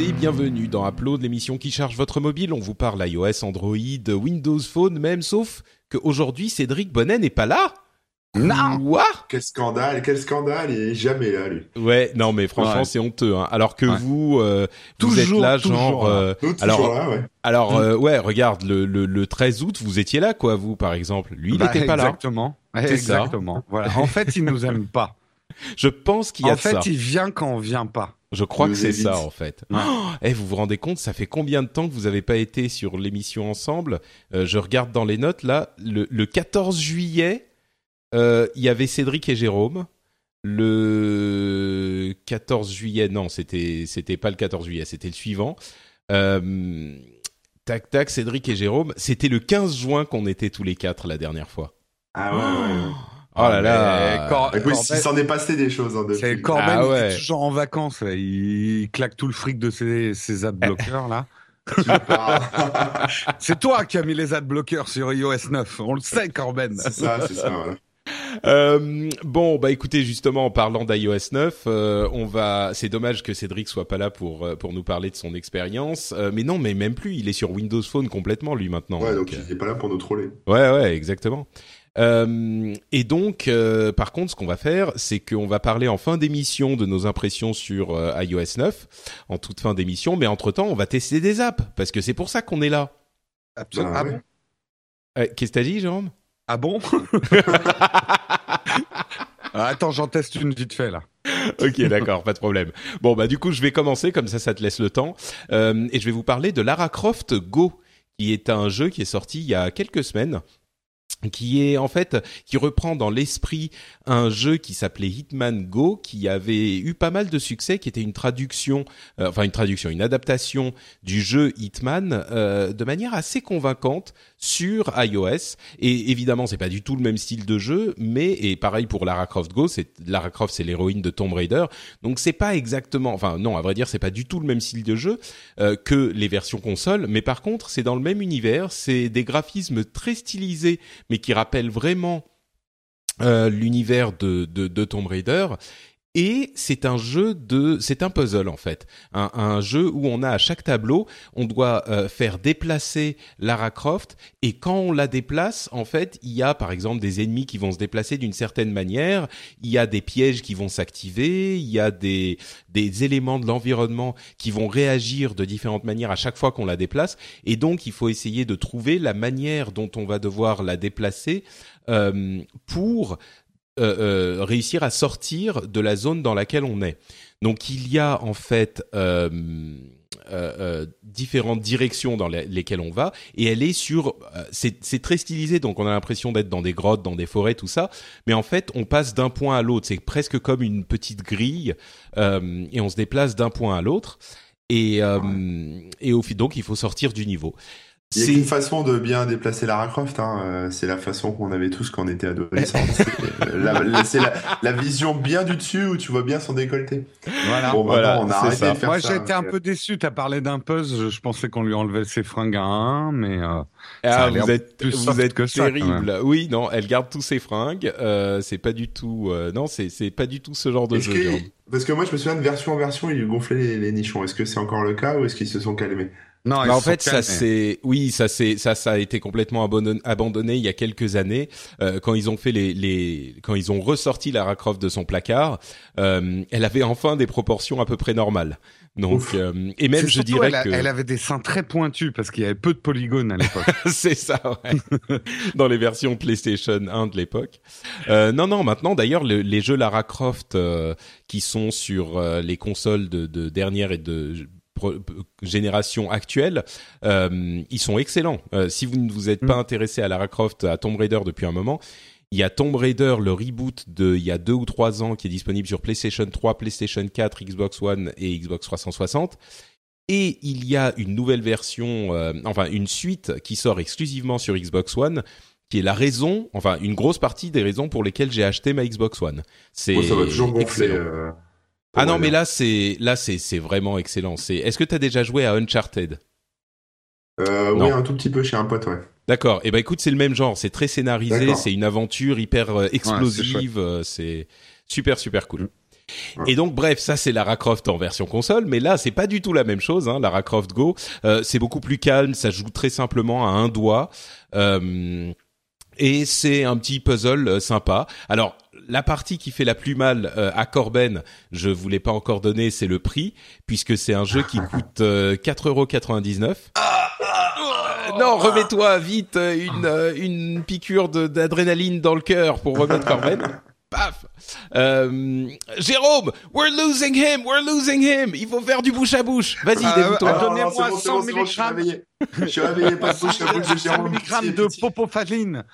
Et bienvenue dans Upload, l'émission qui charge votre mobile. On vous parle iOS, Android, Windows Phone, même sauf qu'aujourd'hui Cédric Bonnet n'est pas là. Non Quoi? Quel scandale, quel scandale, il est jamais là, lui. Ouais, non mais franchement Ouais. c'est honteux. Hein. Alors que Ouais. vous, euh, vous êtes Toujours, là toujours genre... là. euh, alors, là, ouais. alors euh, ouais, regarde, le, le, le 13 août, vous étiez là quoi, vous par exemple. Lui, il Bah, n'était pas là. Exactement. Exactement. Voilà. En fait, il nous aime pas. Je pense qu'il y a En fait, ça. il vient quand on vient pas. Je crois que c'est ça en fait. Ouais. Oh, eh, vous vous rendez compte, ça fait combien de temps que vous avez pas été sur l'émission ensemble? Euh, Je regarde dans les notes là, le, le 14 juillet, euh, il y avait Cédric et Jérôme. Le 14 juillet, non, c'était c'était pas le 14 juillet, c'était le suivant. Euh, tac tac, Cédric et Jérôme. C'était le 15 juin qu'on était tous les quatre la dernière fois. Ah ouais, ouais, ouais. Oh là là. Cor- Écoute, Corben- il s'en est passé des choses hein, c'est depuis. Corben, Ah il ouais. est toujours en vacances. là. Il claque tout le fric de ses, ses adblockers là. C'est toi qui as mis les adblockers sur iOS 9. On le sait, Corben. c'est ça, c'est ça, voilà. Euh, bon, bah écoutez, justement, en parlant d'iOS 9, euh, on va. C'est dommage que Cédric soit pas là pour euh, pour nous parler de son expérience. Euh, mais non, mais même plus, il est sur Windows Phone complètement lui maintenant. Ouais, donc euh, il est pas là pour nous troller. Ouais, ouais, exactement. Euh, et donc, euh, par contre, ce qu'on va faire, c'est qu'on va parler en fin d'émission de nos impressions sur euh, iOS 9, en toute fin d'émission. Mais entre temps, on va tester des apps parce que c'est pour ça qu'on est là. Absolument. Ah bon Euh, Qu'est-ce que t'as dit, Jérôme? Ah bon? Ah, Attends, j'en teste une vite fait là. Ok, d'accord, pas de problème. Bon, bah du coup, je vais commencer, comme ça, ça te laisse le temps. Euh, et je vais vous parler de Lara Croft Go, qui est un jeu qui est sorti il y a quelques semaines qui est en fait qui reprend dans l'esprit un jeu qui s'appelait Hitman Go qui avait eu pas mal de succès qui était une traduction euh, enfin une traduction une adaptation du jeu Hitman euh, de manière assez convaincante sur iOS. Et évidemment c'est pas du tout le même style de jeu mais et pareil pour Lara Croft Go c'est Lara Croft c'est l'héroïne de Tomb Raider. Donc c'est pas exactement enfin non à vrai dire c'est pas du tout le même style de jeu euh, que les versions console. Mais par contre c'est dans le même univers c'est des graphismes très stylisés mais qui rappelle vraiment euh, l'univers de, de, de Tomb Raider. Et c'est un jeu de, c'est un puzzle en fait, un, jeu où on a à chaque tableau, on doit euh, faire déplacer Lara Croft. Et quand on la déplace, en fait, il y a par exemple des ennemis qui vont se déplacer d'une certaine manière, il y a des pièges qui vont s'activer, il y a des des éléments de l'environnement qui vont réagir de différentes manières à chaque fois qu'on la déplace. Et donc il faut essayer de trouver la manière dont on va devoir la déplacer euh, pour euh, euh, réussir à sortir de la zone dans laquelle on est. Donc il y a en fait euh, différentes directions dans les- lesquelles on va et elle est sur c'est très stylisé donc on a l'impression d'être dans des grottes dans des forêts tout ça mais en fait on passe d'un point à l'autre. C'est presque comme une petite grille et on se déplace d'un point à l'autre et et au donc il faut sortir du niveau Il y a C'est- qu'une façon de bien déplacer Lara Croft, hein. euh, c'est la façon qu'on avait tous quand on était adolescents. C'est euh, la, vision bien du dessus où tu vois bien son décolleté. Voilà. Bon, Voilà, on a arrêté ça. de faire Moi, été un peu déçu. T'as parlé d'un puzzle. Je pensais qu'on lui enlevait ses fringues à un, mais euh, Ah, vous êtes, plus vous êtes que ça, terrible. Oui, non, elle garde tous ses fringues. Euh, c'est pas du tout, euh, non, c'est pas du tout ce genre de jeu. que-. Parce que moi, je me souviens de version en version, ils lui gonflaient les, les nichons. Est-ce que c'est encore le cas ou est-ce qu'ils se sont calmés? Non. Bah, en fait, ça c'est, oui, ça c'est, ça, ça a été complètement abandonné, abandonné il y a quelques années euh, quand ils ont fait les, les, quand ils ont ressorti Lara Croft de son placard. euh, elle avait enfin des proportions à peu près normales. Donc, euh, et même je surtout, dirais elle, que elle avait des seins très pointus parce qu'il y avait peu de polygones à l'époque. c'est ça, ouais. Dans les versions PlayStation 1 de l'époque. Euh, non, non, maintenant d'ailleurs, le- les jeux Lara Croft euh, qui sont sur euh, les consoles de, de dernière et de génération actuelle, euh, ils sont excellents. Euh, si vous ne vous êtes pas Mm. intéressé à Lara Croft, à Tomb Raider depuis un moment, Il y a Tomb Raider, le reboot de il y a deux ou trois ans, qui est disponible sur PlayStation 3, PlayStation 4, Xbox One et Xbox 360. Et il y a une nouvelle version, euh, enfin une suite qui sort exclusivement sur Xbox One, qui est la raison, enfin une grosse partie des raisons pour lesquelles j'ai acheté ma Xbox One. C'est ça va toujours gonfler. euh, Ah non, mais là c'est là c'est c'est vraiment excellent. C'est Est-ce que tu as déjà joué à Uncharted? Euh, oui, un tout petit peu chez un pote, ouais. D'accord. Eh ben écoute, c'est le même genre. C'est très scénarisé. C'est une aventure hyper euh, explosive. euh, c'est super super cool. Ouais. Et donc bref, ça c'est Lara Croft en version console, mais là c'est pas du tout la même chose. Hein, Lara Croft Go, Euh, c'est beaucoup plus calme. Ça joue très simplement à un doigt. Euh, et c'est un petit puzzle euh, sympa. Alors la partie qui fait la plus mal euh, à Corben, je vous l'ai pas encore donné, c'est le prix, puisque c'est un jeu qui coûte euh, 4,99€. Euh, non, remets-toi vite euh, une euh, une piqûre d'adrénaline dans le cœur pour remettre Corben. Paf. Euh, Jérôme, we're losing him, we're losing him. Il faut faire du bouche à bouche. Vas-y, Ah, dévoue-toi. ah, Donnez-moi bon, c'est 100 bon, c'est bon, je suis milligrammes. réveillé. Pas de bouche à bouche de 100 Jérôme. milligrammes Pitié, de popofaline.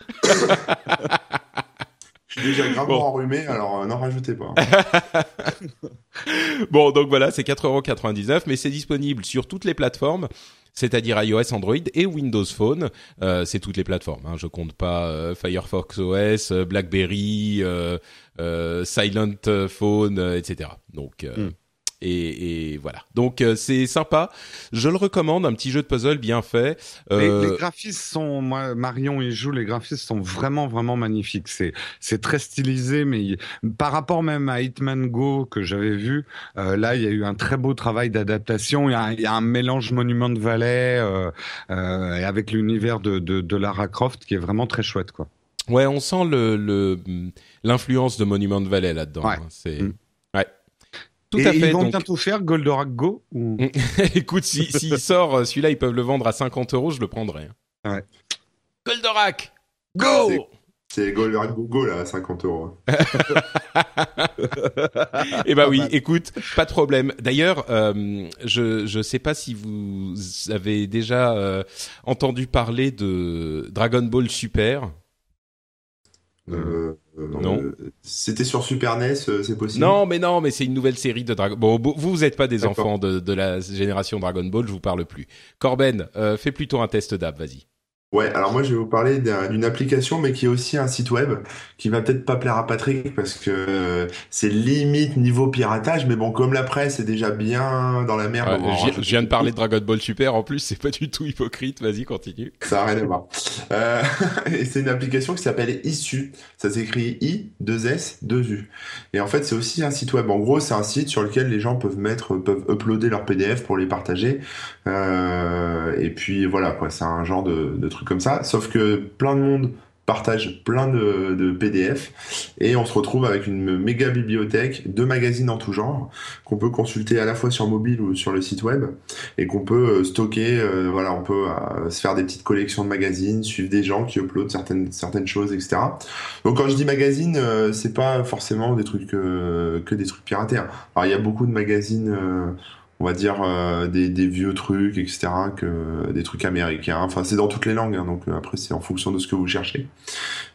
Je suis déjà gravement Bon. enrhumé, alors euh, n'en rajoutez pas. Bon, donc voilà, c'est 4,99€, mais c'est disponible sur toutes les plateformes, c'est-à-dire iOS, Android et Windows Phone. Euh, c'est toutes les plateformes. Hein. Je compte pas euh, Firefox OS, euh, BlackBerry, euh, euh, Silent Phone, euh, etc. Donc euh, Mm. Et, et voilà. Donc euh, c'est sympa. Je le recommande, un petit jeu de puzzle bien fait. Les, Euh, les graphismes sont, moi, Marion y joue, les graphismes sont vraiment, vraiment magnifiques. C'est, c'est très stylisé, mais il- par rapport même à Hitman Go que j'avais vu, euh, là, il y a eu un très beau travail d'adaptation. Il y a, un- il y a un mélange Monument de Valley euh, euh, et avec l'univers de, de, de Lara Croft qui est vraiment très chouette, quoi. Ouais, on sent le le- l'influence de Monument Valley là-dedans. Ouais. hein. C'est Mm. Tout et à fait. ils vont donc- bientôt faire Goldorak Go ou... Écoute, si s'il sort euh, celui-là, ils peuvent le vendre à 50 euros, je le prendrai. hein. Ouais. Goldorak, go C'est- Goldorak Google là, à 50 euros. Eh ben oui, écoute, pas de problème. D'ailleurs, euh, je je sais pas si vous avez déjà euh, entendu parler de Dragon Ball Super. Euh, euh, Non. C'était sur Super NES, euh, c'est possible? Non, mais non, mais c'est une nouvelle série de Dragon. Bon, vous vous êtes pas des enfants de, de la génération Dragon Ball, je vous parle plus. Corben, euh, fais plutôt un test d'app, vas-y. Ouais, alors moi je vais vous parler d'un- d'une application, mais qui est aussi un site web, qui va peut-être pas plaire à Patrick parce que euh, c'est limite niveau piratage, mais bon, comme la presse est déjà bien dans la merde, Ouais, on va en je viens- rajouter je viens de parler de Dragon Ball Super, en plus, c'est pas du tout hypocrite. Vas-y, continue. Ça n'a rien à voir. Euh, et c'est une application qui s'appelle Issu. Ça s'écrit I, 2 S, 2 U. Et en fait, c'est aussi un site web. En gros, c'est un site sur lequel les gens peuvent mettre, peuvent uploader leurs PDF pour les partager. Euh, et puis voilà, quoi. C'est un genre de, de comme ça. Sauf que plein de monde partage plein de, PDF et on se retrouve avec une méga bibliothèque de magazines en tout genre qu'on peut consulter à la fois sur mobile ou sur le site web et qu'on peut euh, stocker. euh, voilà, on peut euh, se faire des petites collections de magazines, suivre des gens qui uploadent certaines certaines choses, etc. Donc quand je dis magazine, c'est pas forcément des trucs que des trucs piratés. hein. Alors il y a beaucoup de magazines. On va dire euh, des, des vieux trucs, etc., que des trucs américains. Enfin, c'est dans toutes les langues, hein, donc euh, après c'est en fonction de ce que vous cherchez.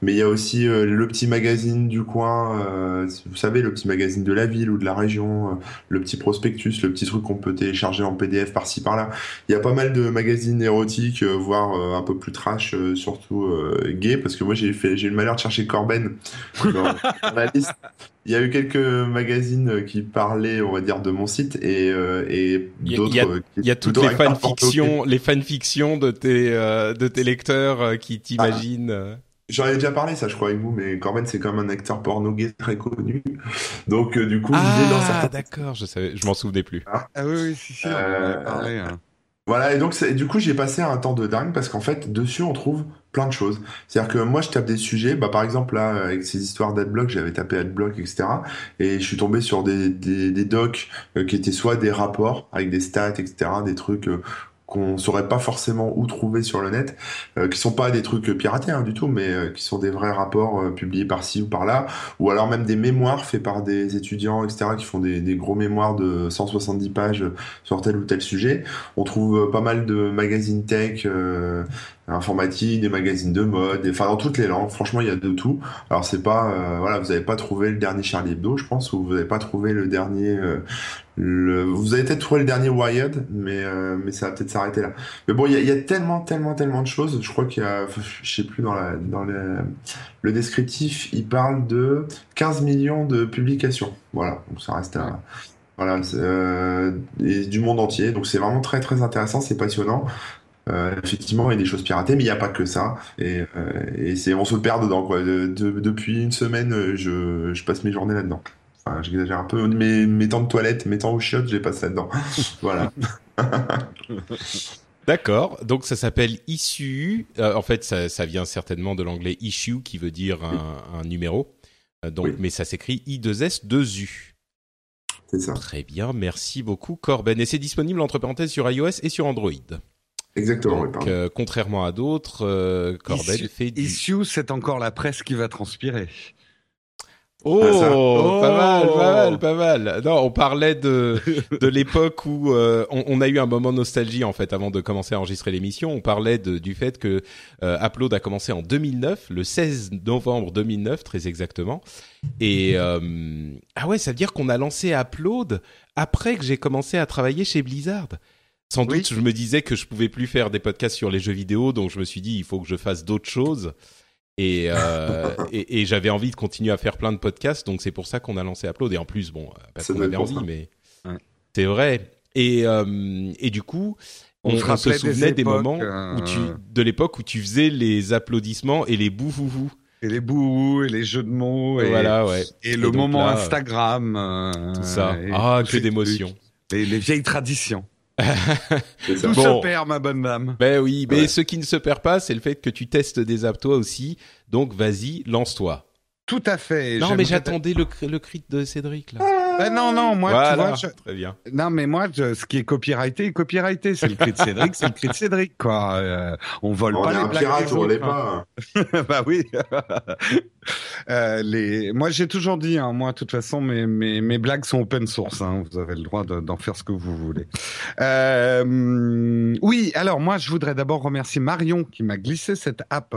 Mais il y a aussi euh, le petit magazine du coin, euh, vous savez, le petit magazine de la ville ou de la région, euh, le petit prospectus, le petit truc qu'on peut télécharger en PDF par-ci par-là. Il y a pas mal de magazines érotiques, euh, voire un peu plus trash, surtout gay, parce que moi j'ai fait, j'ai eu le malheur de chercher Corben. Il y a eu quelques magazines euh, qui parlaient, on va dire, de mon site et, euh, et Il y a- d'autres. il y a- euh, qui Il y a toutes les fanfictions, les fanfictions de tes euh, de tes lecteurs euh, qui t'imaginent. euh. J'en ai déjà parlé, ça, je crois, avec vous, mais Corben, c'est comme un acteur porno gay très connu. Donc, euh, du coup, il est dans Ah, certains. d'accord, je savais, je m'en souvenais plus. Ah oui, oui, si, si, on en avait parlé. hein. Voilà, et donc, du coup, j'ai passé un temps de dingue parce qu'en fait, dessus, on trouve plein de choses. C'est-à-dire que moi, je tape des sujets, bah, par exemple, là, avec ces histoires d'adblock, j'avais tapé adblock, etc. Et je suis tombé sur des, des, des docs euh, qui étaient soit des rapports avec des stats, etc., des trucs euh, qu'on saurait pas forcément où trouver sur le net, euh, qui sont pas des trucs piratés hein, du tout, mais euh, qui sont des vrais rapports euh, publiés par-ci ou par-là, ou alors même des mémoires faits par des étudiants, etc., qui font des, des gros mémoires de 170 pages sur tel ou tel sujet. On trouve euh, pas mal de magazines tech, informatique, des magazines de mode, enfin dans toutes les langues. Franchement, il y a de tout. Alors c'est pas, euh, voilà, vous n'avez pas trouvé le dernier Charlie Hebdo, je pense, ou vous n'avez pas trouvé le dernier. Euh. Vous avez peut-être trouvé le dernier Wired, mais euh, mais ça va peut-être s'arrêter là. Mais bon, il y a, tellement, tellement, tellement de choses. Je crois qu'il y a, je sais plus dans la dans le, le descriptif, il parle de 15 millions de publications. Voilà, donc ça reste à voilà, du monde entier. Donc c'est vraiment très très intéressant, c'est passionnant. Euh, effectivement, il y a des choses piratées, mais il n'y a pas que ça. Et, euh, et c'est, on se perd dedans. Quoi. De, de, depuis une semaine, je, je passe mes journées là-dedans. Enfin, j'exagère un peu. Mes, mes temps de toilette, mes temps au chiottes, je les passe là-dedans. voilà. D'accord. Donc ça s'appelle Issue. Euh, en fait, ça, ça, vient certainement de l'anglais issue, qui veut dire un, un numéro. Euh, donc, oui. mais ça s'écrit I2S2U. C'est ça. Très bien, merci beaucoup Corben. Et c'est disponible entre parenthèses sur iOS et sur Android. Exactement. Donc, euh, contrairement à d'autres, euh, Issue, fait du... Issue, c'est encore la presse qui va transpirer. Oh, oh, pas mal, pas mal, pas mal. Non, on parlait de de l'époque où euh, on, on, a eu un moment de nostalgie en fait avant de commencer à enregistrer l'émission. On parlait de, du fait que euh, Upload a commencé en 2009, le 16 novembre 2009 très exactement. Et euh, ah ouais, ça veut dire qu'on a lancé Upload après que j'ai commencé à travailler chez Blizzard. Sans doute, je me disais que je pouvais plus faire des podcasts sur les jeux vidéo, donc je me suis dit il faut que je fasse d'autres choses. Et, euh, et, et j'avais envie de continuer à faire plein de podcasts, donc c'est pour ça qu'on a lancé Upload. Et en plus, bon, parce qu'on avait envie, ça. mais ouais. c'est vrai. Et, euh, et du coup, on, on, on se souvenait des, époques, des moments euh... où tu, de l'époque où tu faisais les applaudissements et les bouhouhou. Et les bouhous et les jeux de mots et, voilà, ouais. et, le moment là, Instagram. Euh, tout ça. Ah, que d'émotions. Les, les vieilles traditions. Tout bon. se perd, ma bonne dame. Ben oui, mais ouais. ce qui ne se perd pas, c'est le fait que tu testes des apps toi aussi. Donc vas-y, lance-toi. Tout à fait. Non, mais j'attendais le, le crit de Cédric là. Ben non, non, moi, voilà, tu vois, je... très bien. Non, mais moi, je... ce qui est copyrighté est copyrighté. C'est le cri de Cédric, c'est le cri de Cédric, quoi. Euh, on vole on pas les blagues pirate, on autres. Pas. bah oui. euh, les... Moi, j'ai toujours dit, hein, moi, de toute façon, mes, mes, mes blagues sont open source. Hein, vous avez le droit d'en faire ce que vous voulez. Euh... Oui, alors moi, je voudrais d'abord remercier Marion qui m'a glissé cette app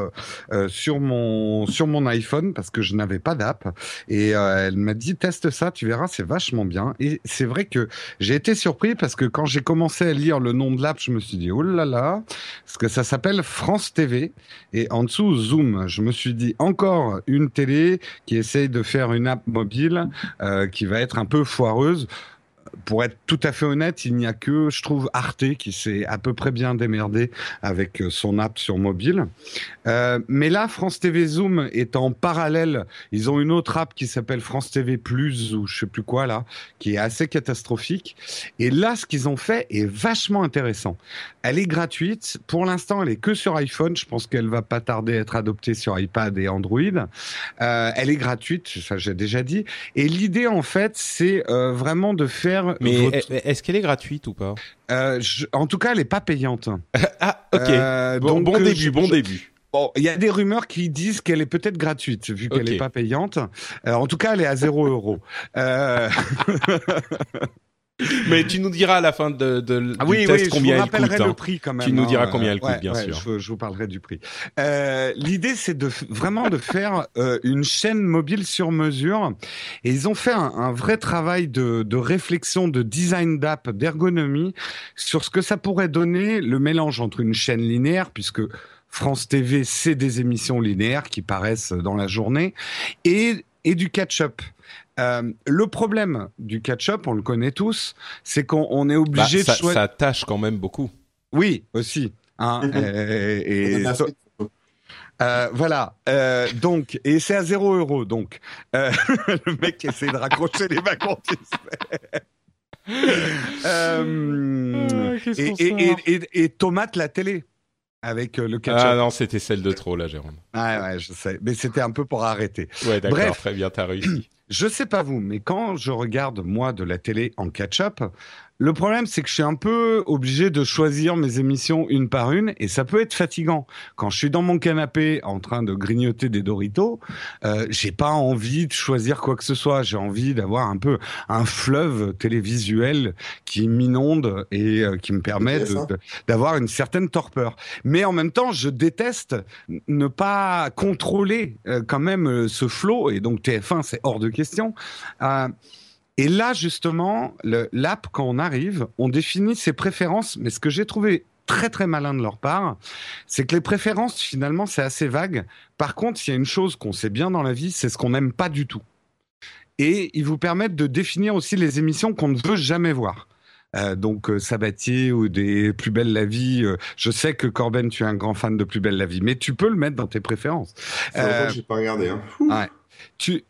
euh, sur mon sur mon iPhone parce que je n'avais pas d'app et euh, elle m'a dit teste ça, tu verras, c'est vachement bien. Et c'est vrai que j'ai été surpris parce que quand j'ai commencé à lire le nom de l'app, je me suis dit oh là là, parce que ça s'appelle France TV et en dessous Zoom. Je me suis dit encore une télé qui essaye de faire une app mobile euh, qui va être un peu foireuse pour être tout à fait honnête, il n'y a que, je trouve, Arte qui s'est à peu près bien démerdé avec son app sur mobile. Euh, mais là, France TV Zoom est en parallèle. Ils ont une autre app qui s'appelle France TV Plus ou je sais plus quoi là, qui est assez catastrophique. Et là, ce qu'ils ont fait est vachement intéressant. Elle est gratuite. Pour l'instant, elle est que sur iPhone. Je pense qu'elle va pas tarder à être adoptée sur iPad et Android. Euh, elle est gratuite, ça j'ai déjà dit. Et l'idée, en fait, c'est euh, vraiment de faire mais votre... est-ce qu'elle est gratuite ou pas? Euh, je... En tout cas, elle n'est pas payante. ah, ok. Euh, bon, donc, bon début, je... bon début. Bon, il y a des rumeurs qui disent qu'elle est peut-être gratuite, vu qu'elle n'est okay. pas payante. Euh, en tout cas, elle est à 0 euros. Mais tu nous diras à la fin de, de ah, oui, du test oui, combien je elle coûte. le hein. prix quand même. Tu nous diras hein. combien elle coûte, ouais, bien ouais, sûr. Je, je, vous parlerai du prix. Euh, L'idée, c'est de vraiment de faire euh, une chaîne mobile sur mesure. Et ils ont fait un, un vrai travail de, de, réflexion, de design d'app, d'ergonomie sur ce que ça pourrait donner le mélange entre une chaîne linéaire, puisque France TV, c'est des émissions linéaires qui paraissent dans la journée, et, et du catch-up. Euh, le problème du catch-up, on le connaît tous, c'est qu'on est obligé bah, ça, de choisir. Ça tâche quand même beaucoup. Oui, aussi. Hein, et, et... Euh, voilà. Euh, donc, et c'est à 0 euros. Donc, euh, le mec essaie de raccrocher les wagons. euh, ah, et, et, et, et, tomate la télé avec le ketchup. Ah non, c'était celle de trop là, Jérôme. Ah ouais, je sais. Mais c'était un peu pour arrêter. Ouais, d'accord, très bien, t'as réussi. Je sais pas vous, mais quand je regarde moi de la télé en catch-up, Le problème, c'est que je suis un peu obligé de choisir mes émissions une par une, et ça peut être fatigant. Quand je suis dans mon canapé en train de grignoter des Doritos, euh, j'ai pas envie de choisir quoi que ce soit. J'ai envie d'avoir un peu un fleuve télévisuel qui m'inonde et euh, qui me permet d'avoir une certaine torpeur. Mais en même temps, je déteste ne pas contrôler euh, quand même euh, ce flot, et donc TF1, c'est hors de question. Euh, et là, justement, l'app, quand on arrive, on définit ses préférences. Mais ce que j'ai trouvé très très malin de leur part, c'est que les préférences, finalement, c'est assez vague. Par contre, il y a une chose qu'on sait bien dans la vie, c'est ce qu'on n'aime pas du tout. Et ils vous permettent de définir aussi les émissions qu'on ne veut jamais voir. Euh, donc euh, Sabatier ou des Plus belles la vie. Euh, je sais que Corben, tu es un grand fan de Plus belle la vie, mais tu peux le mettre dans tes préférences. Euh, j'ai pas regardé. Hein. Ouais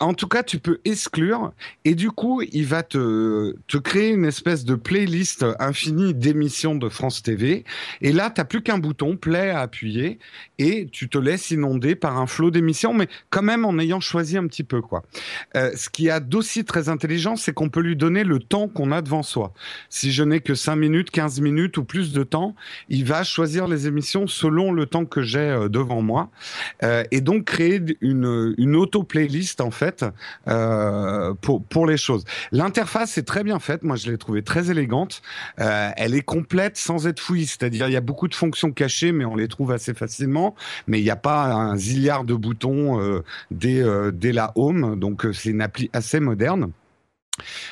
en tout cas, tu peux exclure et du coup, il va te, te créer une espèce de playlist infinie d'émissions de France TV. Et là, tu n'as plus qu'un bouton play à appuyer et tu te laisses inonder par un flot d'émissions, mais quand même en ayant choisi un petit peu, quoi. Euh, ce qui a d'aussi très intelligent, c'est qu'on peut lui donner le temps qu'on a devant soi. Si je n'ai que 5 minutes, 15 minutes ou plus de temps, il va choisir les émissions selon le temps que j'ai euh, devant moi euh, et donc créer une, une auto-playlist en fait euh, pour les choses. L'interface est très bien faite. Moi, je l'ai trouvée très élégante. Euh, elle est complète sans être fouillie, c'est-à-dire il y a beaucoup de fonctions cachées, mais on les trouve assez facilement. Mais il n'y a pas un zilliard de boutons euh, dès dès la home, donc c'est une appli assez moderne.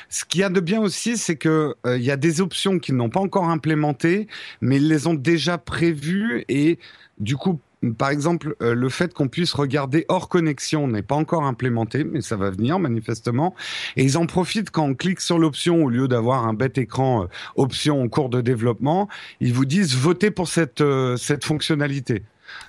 Ce qu'il y a de bien aussi, c'est que il y a des options qu'ils n'ont pas encore implémentées, mais ils les ont déjà prévues et du coup par exemple, euh, le fait qu'on puisse regarder hors connexion n'est pas encore implémenté, mais ça va venir manifestement. Et ils en profitent quand on clique sur l'option, au lieu d'avoir un bête écran euh, option en cours de développement, ils vous disent votez pour cette, euh, cette fonctionnalité.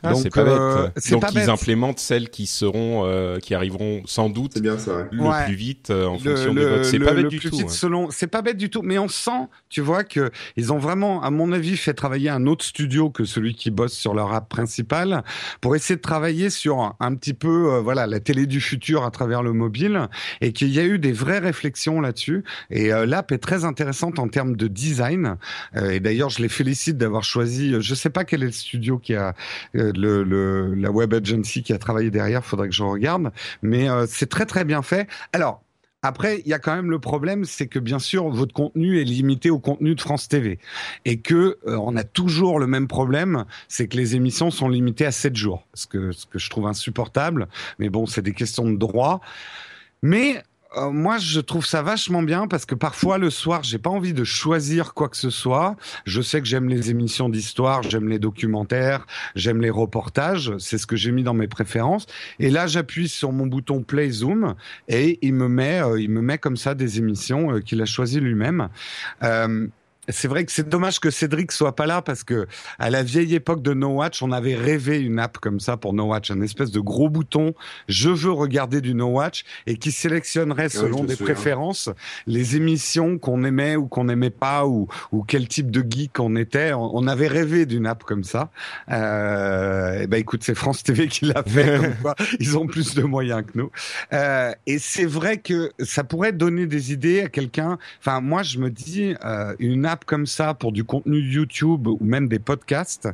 Ah, Donc, c'est pas bête. Euh, Donc ils implémentent celles qui seront, euh, qui arriveront sans doute bien ça, le plus vite euh, en fonction des votes. C'est pas bête du tout. Selon, c'est pas bête du tout, mais on sent, tu vois, que ils ont vraiment, à mon avis, fait travailler un autre studio que celui qui bosse sur leur app principale pour essayer de travailler sur un petit peu, voilà, la télé du futur à travers le mobile et qu'il y a eu des vraies réflexions là-dessus. Et l'app est très intéressante en termes de design. et d'ailleurs, je les félicite d'avoir choisi. Je sais pas quel est le studio qui a euh, le, la web agency qui a travaillé derrière, faudrait que je regarde, mais euh, c'est très très bien fait. Alors, après, il y a quand même le problème, c'est que bien sûr, votre contenu est limité au contenu de France TV et que euh, on a toujours le même problème, c'est que les émissions sont limitées à 7 jours, ce que ce que je trouve insupportable. Mais bon, c'est des questions de droit. Mais euh, moi, je trouve ça vachement bien parce que parfois le soir, j'ai pas envie de choisir quoi que ce soit. Je sais que j'aime les émissions d'histoire, j'aime les documentaires, j'aime les reportages. C'est ce que j'ai mis dans mes préférences. Et là, j'appuie sur mon bouton Play Zoom et il me met, euh, il me met comme ça des émissions euh, qu'il a choisies lui-même. C'est vrai que c'est dommage que Cédric soit pas là parce que à la vieille époque de No Watch, on avait rêvé une app comme ça pour No Watch, un espèce de gros bouton je veux regarder du No Watch et qui sélectionnerait selon des préférences les émissions qu'on aimait ou qu'on n'aimait pas ou, ou quel type de geek on était. On, avait rêvé d'une app comme ça. Euh, et ben écoute, c'est France TV qui l'a fait. Ils ont plus de moyens que nous. Euh, et c'est vrai que ça pourrait donner des idées à quelqu'un. Enfin, moi, je me dis euh, une app comme ça pour du contenu YouTube ou même des podcasts,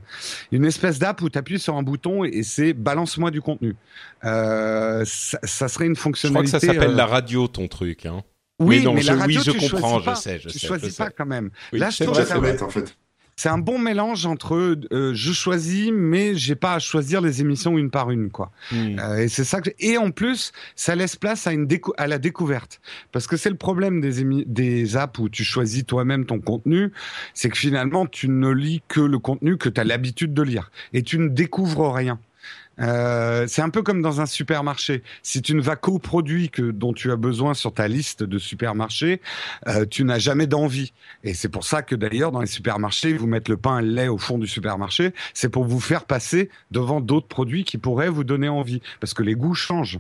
une espèce d'app où tu appuies sur un bouton et c'est balance-moi du contenu. Euh, ça, serait une fonctionnalité. Je crois que ça s'appelle euh, la radio, ton truc. Hein. Oui, mais, la radio, oui, je comprends, je sais, je tu sais. choisis pas quand même. Là, je trouve ça bête en fait c'est un bon mélange entre euh, je choisis, mais j'ai pas à choisir les émissions une par une, quoi. Hmm. Euh, et c'est ça que et en plus, ça laisse place à une décou à la découverte, parce que c'est le problème des des apps où tu choisis toi-même ton contenu, c'est que finalement tu ne lis que le contenu que tu as l'habitude de lire et tu ne découvres rien. Euh, c'est un peu comme dans un supermarché. Si tu ne vas qu'aux produits que dont tu as besoin sur ta liste de supermarchés, euh, tu n'as jamais d'envie. Et c'est pour ça que d'ailleurs dans les supermarchés, vous mettez le pain et le lait au fond du supermarché, c'est pour vous faire passer devant d'autres produits qui pourraient vous donner envie, parce que les goûts changent.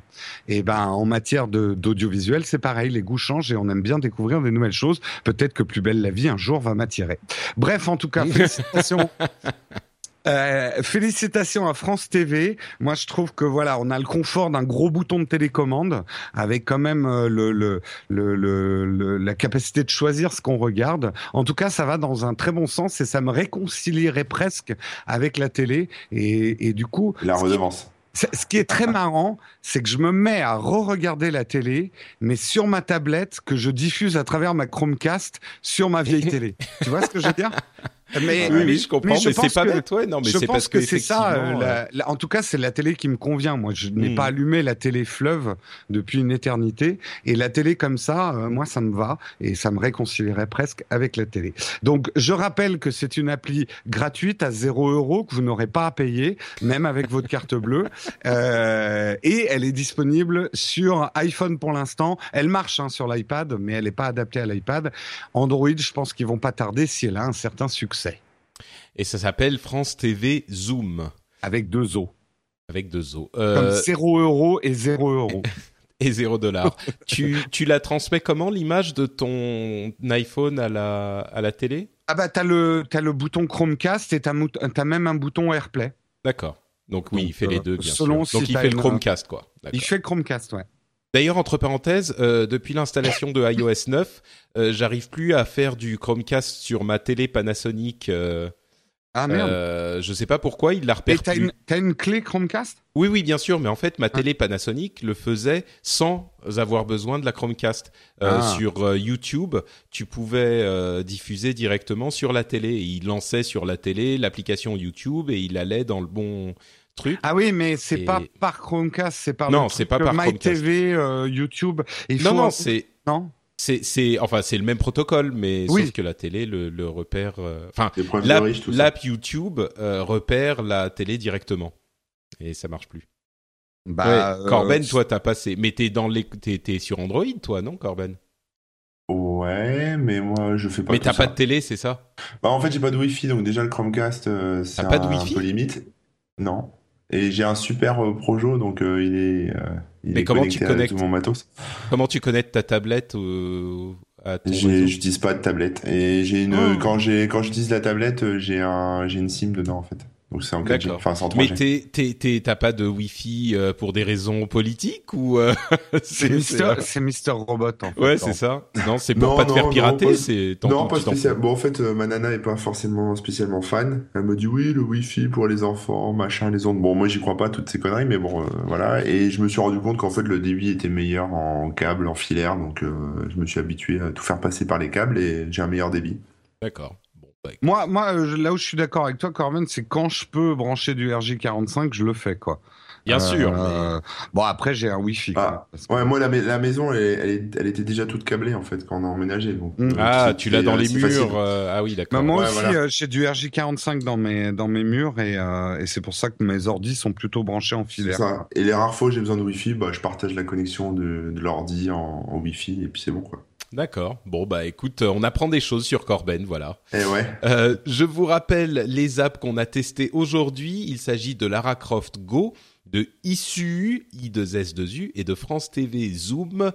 Et ben en matière d'audiovisuel, c'est pareil, les goûts changent et on aime bien découvrir des nouvelles choses. Peut-être que plus belle la vie un jour va m'attirer. Bref, en tout cas, félicitations. Euh, félicitations à France TV. Moi, je trouve que voilà, on a le confort d'un gros bouton de télécommande, avec quand même euh, le, le, le, le, la capacité de choisir ce qu'on regarde. En tout cas, ça va dans un très bon sens et ça me réconcilierait presque avec la télé. Et, et du coup, la redevance. Ce qui est très marrant, c'est que je me mets à re-regarder la télé, mais sur ma tablette que je diffuse à travers ma Chromecast sur ma vieille télé. Tu vois ce que je veux dire? Mais, oui, je comprends, mais, c'est pas que, toi, non, mais c'est parce que, c'est ça. Euh, en tout cas, c'est la télé qui me convient. Moi, je n'ai hmm. pas allumé la télé fleuve depuis une éternité, et la télé comme ça, euh, moi, ça me va et ça me réconcilierait presque avec la télé. Donc, je rappelle que c'est une appli gratuite à 0 euros que vous n'aurez pas à payer, même avec votre carte bleue, euh, et elle est disponible sur iPhone pour l'instant. Elle marche hein, sur l'iPad, mais elle n'est pas adaptée à l'iPad. Android, je pense qu'ils vont pas tarder si elle a un certain succès. Et ça s'appelle France TV Zoom. Avec deux O. Avec deux O. Euh... Comme 0 euros et 0 euros. et 0 dollars. tu, tu la transmets comment l'image de ton iPhone à la, à la télé? Ah bah t'as le, as le bouton Chromecast et t'as as même un bouton AirPlay. D'accord. Donc oui, il fait les euh, deux, bien sûr. Donc il fait le Chromecast, quoi. Il fait le Chromecast, ouais. D'ailleurs, entre parenthèses, euh, depuis l'installation de iOS 9, euh, j'arrive plus à faire du Chromecast sur ma télé Panasonic. Euh, ah merde. Je sais pas pourquoi il l'a repère t'as Une, une clé Chromecast? Oui, oui, bien sûr, mais en fait, ma ah. télé Panasonic le faisait sans avoir besoin de la Chromecast. Ah. Sur YouTube, tu pouvais diffuser directement sur la télé. il lançait sur la télé l'application YouTube et il allait dans le bon ah oui, mais c'est pas par Chromecast, c'est par non, c'est pas par MyTV, euh, YouTube. non, non, c'est non. C'est, c'est, enfin, c'est le même protocole, mais sauf que la télé le, le repère. Euh, enfin, l'app, l'app YouTube euh, repère la télé directement, et ça marche plus. Bah, Corben, toi, t'as passé, mais t'es dans les, t'es, t'es sur Android, toi, non, Corben? Ouais, mais moi je fais pas. Mais t'as pas de télé, c'est ça? Bah en fait j'ai pas de Wi-Fi, donc déjà le Chromecast c'est pas de wifi? un peu limite. Non. Et j'ai un super euh, Projo, donc euh, il est, euh, il Mais est comment tu connectes mon matos. Comment tu connectes ta tablette euh, à ton J'utilise pas de tablette. Et j'ai une, oh. quand j'ai, quand j'utilise la tablette, j'ai un, j'ai une SIM dedans en fait. Donc c'est en 4G, enfin c'est en 3G. Mais t'as pas de Wi-Fi euh, pour des raisons politiques ou euh, c'est Mister, c'est Mister Robot en fait. Ouais, c'est ça. Non, c'est pour pas te faire pirater, c'est Non, pas spécialement. Bon en fait, euh, ma nana est pas forcément spécialement fan. Elle me dit oui, le Wi-Fi pour les enfants, machin, les ondes. Bon, moi j'y crois pas toutes ces conneries, mais bon voilà. Et je me suis rendu compte qu'en fait le débit était meilleur en câble, en filaire, donc je me suis habitué à tout faire passer par les câbles et j'ai un meilleur débit. D'accord. Moi, moi, euh, là où je suis d'accord avec toi, Corben, c'est quand je peux brancher du RJ45, je le fais, quoi. Bien sûr. Euh, bon, après, j'ai un Wi-Fi. Ah, ouais, moi, la, la maison, elle, elle, était déjà toute câblée, en fait, quand on a emménagé. Donc, mm. Ah, tu l'as dans les murs. Euh, ah oui, d'accord. Bah, moi aussi, j'ai du RJ45 dans mes, dans mes murs et, et c'est pour ça que mes ordis sont plutôt branchés en filaire. Ça. Et les rares fois où j'ai besoin de Wi-Fi, bah, je partage la connexion de, de l'ordi en, en Wi-Fi et puis c'est bon, quoi. D'accord. Bon bah écoute, on apprend des choses sur Corben, voilà. Eh ouais. Euh, je vous rappelle les apps qu'on a testées aujourd'hui. Il s'agit de Lara Croft Go, de ISU, I2S2U et de France TV Zoom.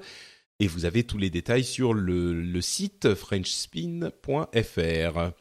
Et vous avez tous les détails sur le, le site frenchspin.fr.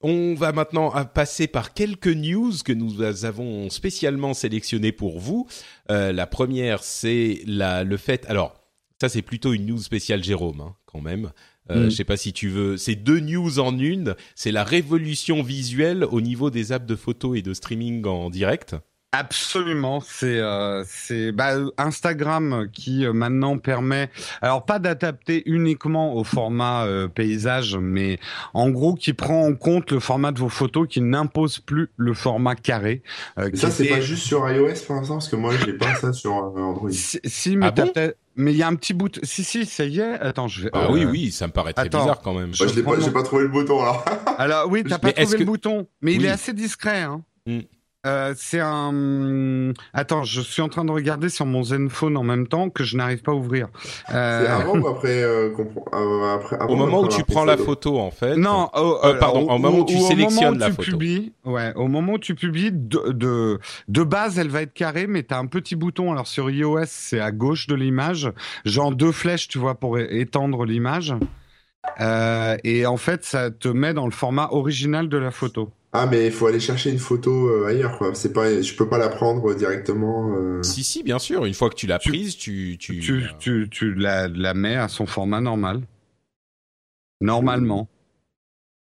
On va maintenant passer par quelques news que nous avons spécialement sélectionnées pour vous. Euh, la première, c'est le fait. Alors, ça, c'est plutôt une news spéciale Jérôme, hein, quand même. Euh, mm. Je sais pas si tu veux. C'est deux news en une. C'est la révolution visuelle au niveau des apps de photo et de streaming en direct. Absolument, c'est euh, c'est bah, Instagram qui euh, maintenant permet, alors pas d'adapter uniquement au format euh, paysage, mais en gros qui prend en compte le format de vos photos, qui n'impose plus le format carré. ça c'est pas juste sur iOS pour l'instant, parce que moi j'ai pas ça sur Android. Si, mais ah mais il y a un petit bout. Si si, ça y est. Attends, je vais. Ah oui oui, ça me paraît très bizarre quand même. Bah, je n'ai pas, pas trouvé le bouton alors. alors oui, t'as pas trouvé le bouton, mais il est assez discret. Hein. Hmm. Euh, c'est un. Attends, je suis en train de regarder sur mon Zenfone en même temps que je n'arrive pas à ouvrir. Euh... C'est avant ou après, euh, euh après Au moment où tu prends la photo, en fait. Non, pardon. Au, moment où tu sélectionnes la photo. Publies, ouais, au moment où tu publies, de, de, de base, elle va être carrée, mais tu as un petit bouton. Alors sur iOS, c'est à gauche de l'image, genre deux flèches, tu vois, pour étendre l'image. et en fait, ça te met dans le format original de la photo. Ah, mais il faut aller chercher une photo euh, ailleurs, quoi. C'est pas, je peux pas la prendre directement. euh. Si, si, bien sûr. Une fois que tu l'as prise, tu, tu, Tu, tu, tu la, la mets à son format normal. Normalement.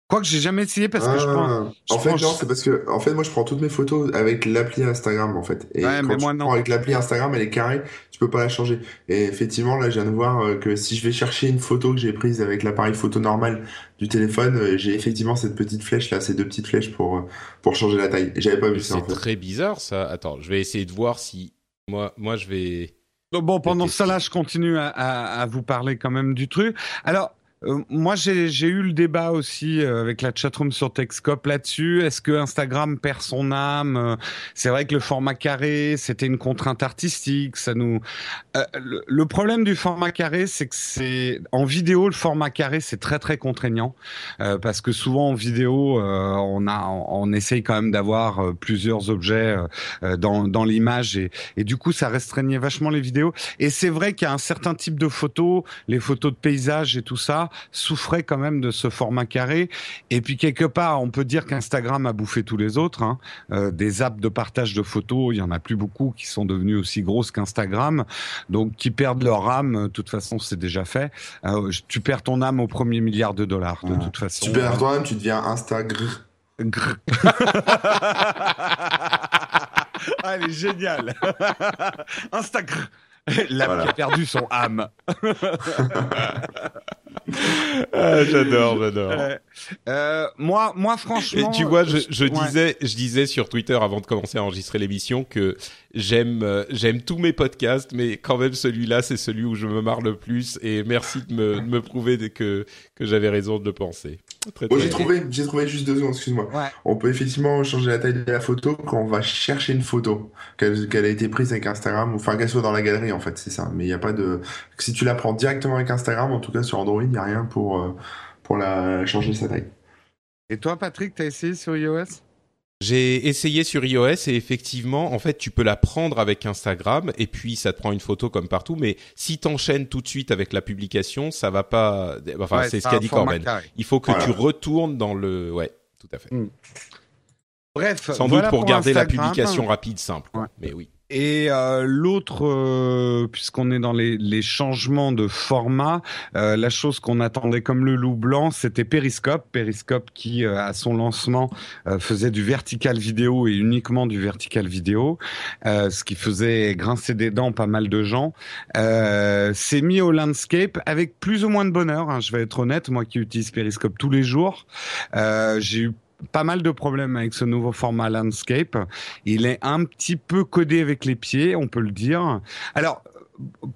Quoique j'ai jamais essayé parce que je prends. Ah. je En fait, prends- non, c'est parce que, en fait, moi, je prends toutes mes photos avec l'appli Instagram, en fait. Et Ouais, quand mais tu moi, prends non. avec l'appli Instagram, elle est carrée, tu peux pas la changer. Et effectivement, là, je viens de voir euh, que si je vais chercher une photo que j'ai prise avec l'appareil photo normal du téléphone, euh, j'ai effectivement cette petite flèche là, ces deux petites flèches pour, euh, pour changer la taille. J'avais pas vu ça, en C'est fait. très bizarre ça. Attends, je vais essayer de voir si moi, moi je vais. Bon, pendant ça, là, je continue à, à- à vous parler quand même du truc. Alors, euh, moi, j'ai eu le débat aussi euh, avec la chatroom sur Techscope là-dessus. Est-ce que Instagram perd son âme Euh, C'est vrai que le format carré, c'était une contrainte artistique. Ça nous. Euh, le, problème du format carré, c'est que c'est en vidéo, le format carré, c'est très très contraignant euh, parce que souvent en vidéo, on a, on, essaye quand même d'avoir plusieurs objets dans dans l'image et et du coup, ça restreignait vachement les vidéos. Et c'est vrai qu'il y a un certain type de photos, les photos de paysages et tout ça, souffraient quand même de ce format carré. Et puis quelque part, on peut dire qu'Instagram a bouffé tous les autres. Hein. Euh, des apps de partage de photos, il y en a plus beaucoup qui sont devenues aussi grosses qu'Instagram, donc qui perdent leur âme. De toute façon, c'est déjà fait. Euh, tu perds ton âme au premier milliard de dollars. De toute façon. Tu perds toi-même, tu deviens Instagram. Ah, elle est géniale. Instagram. L'âme Voilà. qui a perdu son âme. Ah, j'adore, j'adore. Euh, euh, moi, moi, Et franchement. tu vois, je, je ouais. disais, je disais sur Twitter avant de commencer à enregistrer l'émission que j'aime, euh, j'aime tous mes podcasts, mais quand même celui-là, c'est celui où je me marre le plus. Et merci de me, de me prouver que que j'avais raison de le penser. Très, Bon, très j'ai trouvé, j'ai trouvé juste deux secondes, excuse-moi. Ouais. On peut effectivement changer la taille de la photo quand on va chercher une photo, qu'elle qu'elle a été prise avec Instagram, ou enfin qu'elle soit dans la galerie en fait, c'est ça. Mais il n'y a pas de. Si tu la prends directement avec Instagram, en tout cas sur Android, il n'y a rien pour, euh, pour la changer sa taille. Et toi, Patrick, t'as essayé sur iOS? J'ai essayé sur iOS et effectivement, en fait, tu peux la prendre avec Instagram et puis ça te prend une photo comme partout. Mais si t'enchaînes tout de suite avec la publication, ça va pas. Enfin, Ouais, c'est ce qu'a dit Corben. carré. Il faut que Voilà. tu retournes dans le. Ouais, tout à fait. Bref, Sans voilà doute pour, garder la publication rapide, simple. Ouais. Mais oui. Et euh, l'autre, euh, puisqu'on est dans les, les changements de format, euh, la chose qu'on attendait comme le loup blanc, c'était Periscope. Periscope qui, euh, à son lancement, euh, faisait du vertical vidéo et uniquement du vertical vidéo, euh, ce qui faisait grincer des dents pas mal de gens. S'est mis au landscape avec plus ou moins de bonheur. hein, je vais être honnête, moi qui utilise Periscope tous les jours, j'ai eu pas mal de problèmes avec ce nouveau format landscape. Il est un petit peu codé avec les pieds, on peut le dire. Alors,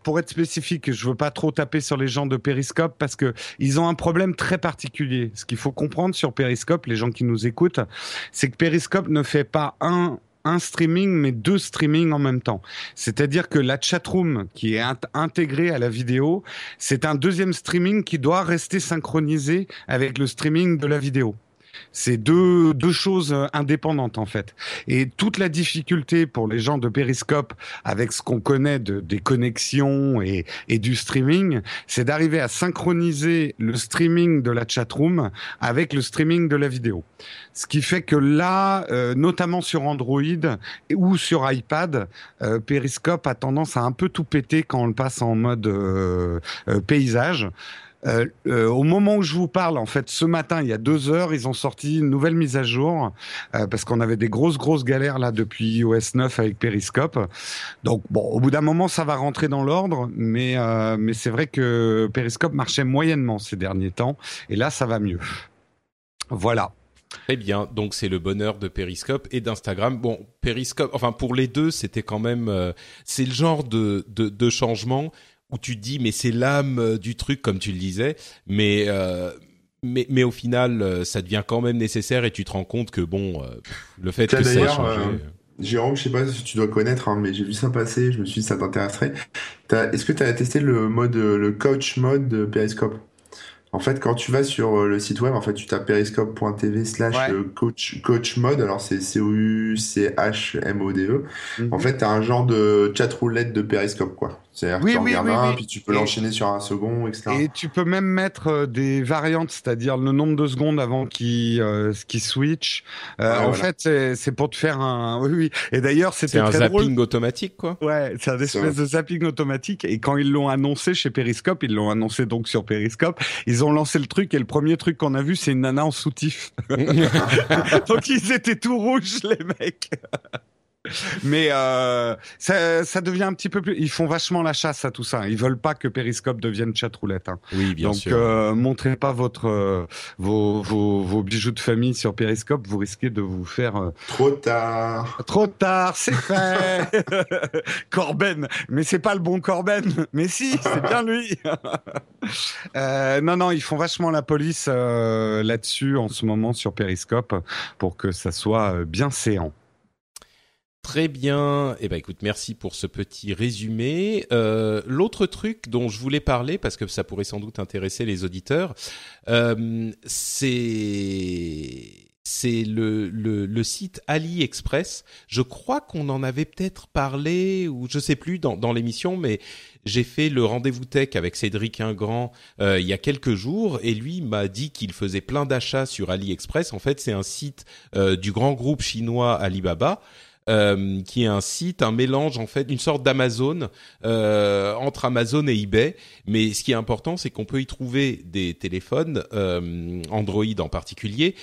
pour être spécifique, je veux pas trop taper sur les gens de Periscope parce que ils ont un problème très particulier. Ce qu'il faut comprendre sur Periscope, les gens qui nous écoutent, c'est que Periscope ne fait pas un un streaming mais deux streamings en même temps. C'est-à-dire que la chatroom qui est int- intégrée à la vidéo, c'est un deuxième streaming qui doit rester synchronisé avec le streaming de la vidéo. C'est deux, deux choses euh, indépendantes en fait. Et toute la difficulté pour les gens de Periscope avec ce qu'on connaît de, des connexions et, et du streaming, c'est d'arriver à synchroniser le streaming de la chatroom avec le streaming de la vidéo. Ce qui fait que là, euh, notamment sur Android ou sur iPad, euh, Periscope a tendance à un peu tout péter quand on le passe en mode euh, euh, paysage. Euh, euh, au moment où je vous parle, en fait, ce matin, il y a deux heures, ils ont sorti une nouvelle mise à jour euh, parce qu'on avait des grosses, grosses galères là depuis iOS 9 avec Periscope. Donc, bon, au bout d'un moment, ça va rentrer dans l'ordre, mais mais c'est vrai que Periscope marchait moyennement ces derniers temps, et là, ça va mieux. Voilà. Très bien. Donc c'est le bonheur de Periscope et d'Instagram. Bon, Periscope, enfin pour les deux, c'était quand même, c'est le genre de, de changement où tu te dis mais c'est l'âme euh, du truc comme tu le disais, mais euh, mais mais au final euh, ça devient quand même nécessaire et tu te rends compte que bon, euh, le fait que ça ait changé. euh, Jérôme, je sais pas si tu dois connaître, hein, mais j'ai vu ça passer, je me suis dit ça t'intéresserait. T'as- Est-ce que tu as testé le mode, le coach mode de Periscope? En fait, quand tu vas sur le site web, en fait, tu tapes periscope.tv slash coach, coach mode, alors c'est C-O-U-C-H-M-O-D-E. Mhm. En fait, t'as un genre de chat roulette de Periscope, quoi. C'est-à-dire Oui, que tu oui, regardes oui, un, oui. puis tu peux l'enchaîner sur un second, etc. Et tu peux même mettre euh, des variantes, c'est-à-dire le nombre de secondes avant qu'il euh, qu'il switch. Euh, Ouais, en voilà. fait, c'est- c'est pour te faire un. Oui, oui. Et d'ailleurs, C'est c'était un très drôle. zapping automatique, quoi. Ouais, c'est un C'est espèce de zapping automatique. Et quand ils l'ont annoncé chez Periscope, ils l'ont annoncé donc sur Periscope, ils ont lancé le truc et le premier truc qu'on a vu, c'est une nana en soutif. donc ils étaient tout rouges, les mecs. Mais euh, ça, ça devient un petit peu plus. Ils font vachement la chasse à tout ça. Ils veulent pas que Periscope devienne chatroulette. Hein. oui, bien Donc, sûr. euh, montrez pas votre euh, vos, vos, vos bijoux de famille sur Periscope. Vous risquez de vous faire euh, Trop tard. trop tard. C'est fait. Corben, mais c'est pas le bon Corben. Mais si, c'est bien lui. Euh, non, non, ils font vachement la police euh, là-dessus en ce moment sur Periscope pour que ça soit bien séant. Très bien. Eh ben, écoute, merci pour ce petit résumé. Euh, L'autre truc dont je voulais parler, parce que ça pourrait sans doute intéresser les auditeurs, euh, c'est c'est le, le, le site AliExpress. Je crois qu'on en avait peut-être parlé, ou je sais plus, dans, dans l'émission, mais j'ai fait le rendez-vous tech avec Cédric Ingrand euh, il y a quelques jours, et lui m'a dit qu'il faisait plein d'achats sur AliExpress. En fait, c'est un site euh, du grand groupe chinois Alibaba euh, qui est un site, un mélange en fait, une sorte d'Amazon euh, entre Amazon et eBay. Mais ce qui est important, c'est qu'on peut y trouver des téléphones euh, Android en particulier.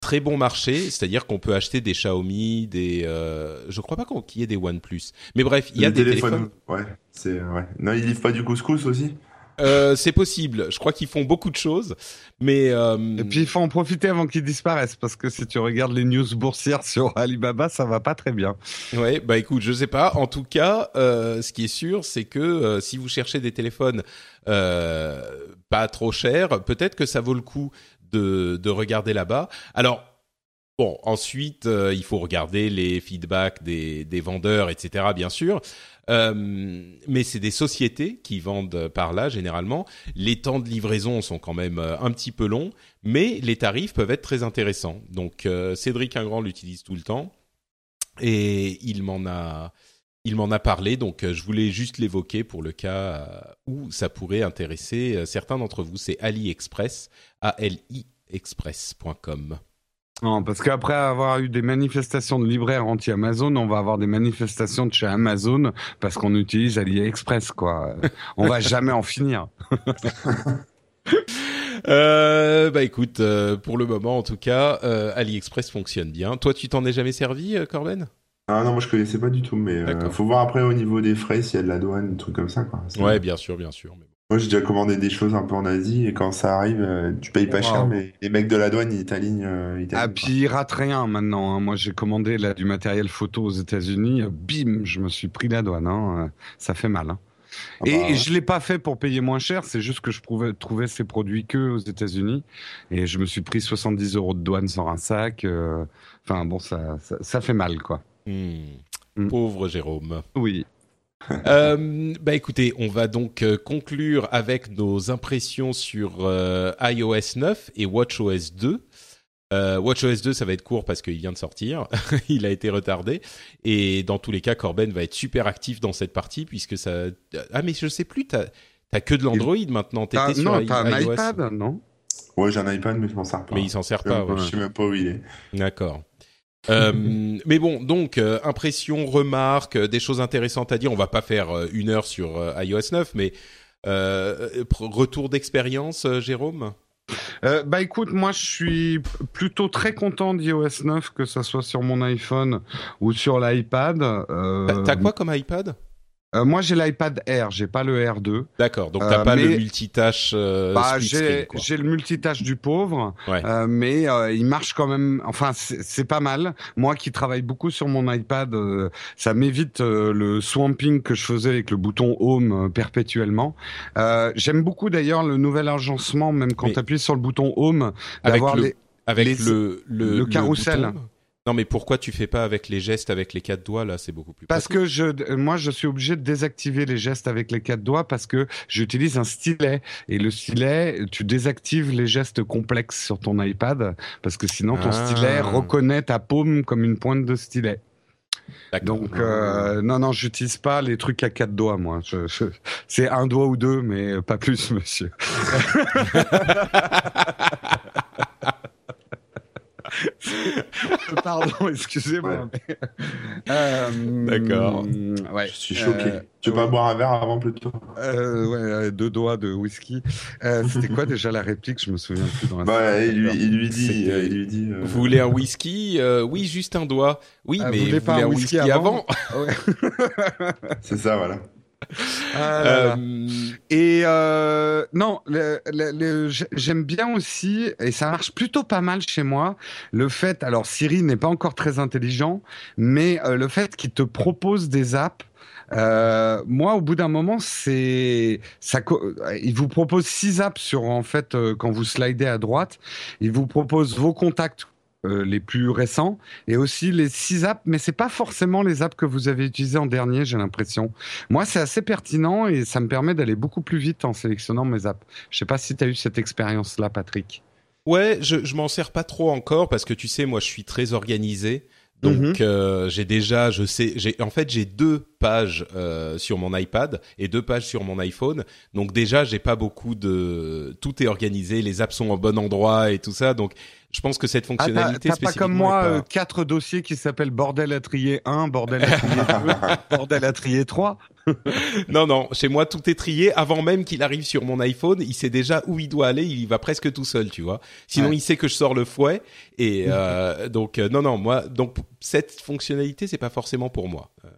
Très bon marché, c'est-à-dire qu'on peut acheter des Xiaomi, des, euh, je crois pas qu'il y ait des OnePlus. Mais bref, il y a Les des téléphones. Ouais, c'est ouais. Non, ils livrent pas du couscous aussi? Euh, c'est possible. Je crois qu'ils font beaucoup de choses, mais euh, Et puis il faut en profiter avant qu'ils disparaissent parce que si tu regardes les news boursières sur Alibaba, ça va pas très bien. Ouais, bah écoute, je sais pas. En tout cas, euh, ce qui est sûr, c'est que euh, si vous cherchez des téléphones euh, pas trop chers, peut-être que ça vaut le coup de, de regarder là-bas. Alors. Bon, ensuite, euh, il faut regarder les feedbacks des, vendeurs, etc., bien sûr. Euh, mais c'est des sociétés qui vendent par là, généralement. Les temps de livraison sont quand même euh, un petit peu longs, mais les tarifs peuvent être très intéressants. Donc, Cédric Ingrand l'utilise tout le temps et il m'en a il m'en a parlé donc je voulais juste l'évoquer pour le cas où ça pourrait intéresser certains d'entre vous c'est AliExpress A L I express.com. Non, parce qu'après avoir eu des manifestations de libraires anti-Amazon, on va avoir des manifestations de chez Amazon parce qu'on utilise AliExpress, quoi. on va jamais en finir. Euh, bah écoute, euh, pour le moment en tout cas, euh, AliExpress fonctionne bien. Toi, tu t'en es jamais servi, Corben? Ah non, moi je connaissais pas du tout, mais euh, faut voir après au niveau des frais s'il y a de la douane, des trucs comme ça. Quoi. Ouais, bien sûr, bien sûr. mais. Moi j'ai déjà commandé des choses un peu en Asie et quand ça arrive, euh, tu payes pas Wow. cher, mais les mecs de la douane ils t'alignent. euh, ils Ah, t'alignent, puis il rate rien maintenant. hein. Moi, j'ai commandé là du matériel photo aux États-Unis. Bim, je me suis pris la douane. hein. Euh, Ça fait mal. hein. quoi. Et, Ah bah, et je l'ai pas fait pour payer moins cher, c'est juste que je pouvais trouver ces produits que aux États-Unis. Et je me suis pris 70 euros de douane sur un sac. euh, Enfin bon, ça, ça, ça fait mal, quoi. Hmm. Hmm. Pauvre Jérôme. Oui. Euh, bah écoutez, on va donc euh, conclure avec nos impressions sur euh, iOS 9 et WatchOS 2. Euh, WatchOS 2, ça va être court parce qu'il vient de sortir, il a été retardé, et dans tous les cas, Corben va être super actif dans cette partie puisque ça. Ah mais je sais plus, t'as t'as que de l'Android maintenant, t'étais sur non, t'as un iOS, iPad, non? Ouais, j'ai un iPad, mais je m'en sers pas. mais il s'en sert pas. ouais. Je sais même pas où il est. D'accord. Euh, mais bon, donc euh, impressions, remarques, euh, des choses intéressantes à dire. On va pas faire euh, une heure sur euh, iOS 9, mais retour d'expérience, Jérôme? Bah écoute, moi je suis plutôt très content d'iOS 9, que ça soit sur mon iPhone ou sur l'iPad. T'as- T'as quoi comme iPad? Euh, Moi j'ai l'iPad Air, j'ai pas le R2. D'accord. Donc t'as Euh, pas le mais- multitâche euh, Bah, j'ai le multitâche du pauvre, Ouais. euh, mais euh, il marche quand même. Enfin, c'est pas mal. Moi qui travaille beaucoup sur mon iPad, euh, ça m'évite euh, le swamping que je faisais avec le bouton Home euh, perpétuellement. Euh, J'aime beaucoup d'ailleurs le nouvel agencement, même quand Mais- tu appuies sur le bouton Home, Avec d'avoir le, les. avec les- le, le, le carrousel. Non, mais pourquoi tu fais pas avec les gestes, avec les quatre doigts là? C'est beaucoup plus. Parce pratique. que je, euh, moi, je suis obligé de désactiver les gestes avec les quatre doigts parce que j'utilise un stylet. Et le stylet, tu désactives les gestes complexes sur ton iPad parce que sinon ton Ah. stylet reconnaît ta paume comme une pointe de stylet. Donc euh, non, non, j'utilise pas les trucs à quatre doigts, moi. Je, je... C'est un doigt ou deux, mais pas plus, monsieur. Pardon, excusez-moi. Ouais. Euh, D'accord. Ouais. Je suis choqué. Euh, tu veux pas boire un verre avant plutôt euh, Ouais, deux doigts de whisky. Euh, C'était quoi déjà la réplique? Je me souviens plus. Dans la bah, il, lui, il lui dit. il lui dit Vous voulez un whisky? Oui, juste un doigt. Oui, ah, mais vous voulez, pas un whisky, whisky avant, avant? Ouais. C'est ça, voilà. Et non, j'aime bien aussi, et ça marche plutôt pas mal chez moi, le fait, alors Siri n'est pas encore très intelligent, mais euh, le fait qu'il te propose des apps euh, moi, au bout d'un moment, c'est ça. Il vous propose six apps sur en fait euh, quand vous slidez à droite. Il vous propose vos contacts euh, les plus récents et aussi les six apps, mais c'est pas forcément les apps que vous avez utilisées en dernier, j'ai l'impression. Moi, c'est assez pertinent et ça me permet d'aller beaucoup plus vite en sélectionnant mes apps. Je sais pas si tu as eu cette expérience-là, Patrick. Ouais, je, je m'en sers pas trop encore parce que tu sais, moi, je suis très organisé. Donc mhm. euh, j'ai déjà, je sais, j'ai en fait j'ai deux pages euh, sur mon iPad et deux pages sur mon iPhone. Donc déjà j'ai pas beaucoup de, tout est organisé, les apps sont au bon endroit et tout ça. Donc je pense que cette ah, fonctionnalité ah, t'as, pas comme moi euh, quatre dossiers qui s'appellent bordel à trier 1, bordel à trier 2, bordel à trier 3. non non, chez moi tout est trié avant même qu'il arrive sur mon iPhone, il sait déjà où il doit aller, il y va presque tout seul, tu vois. Sinon il sait que je sors le fouet et euh, donc euh, non non, moi donc cette fonctionnalité c'est pas forcément pour moi. Euh,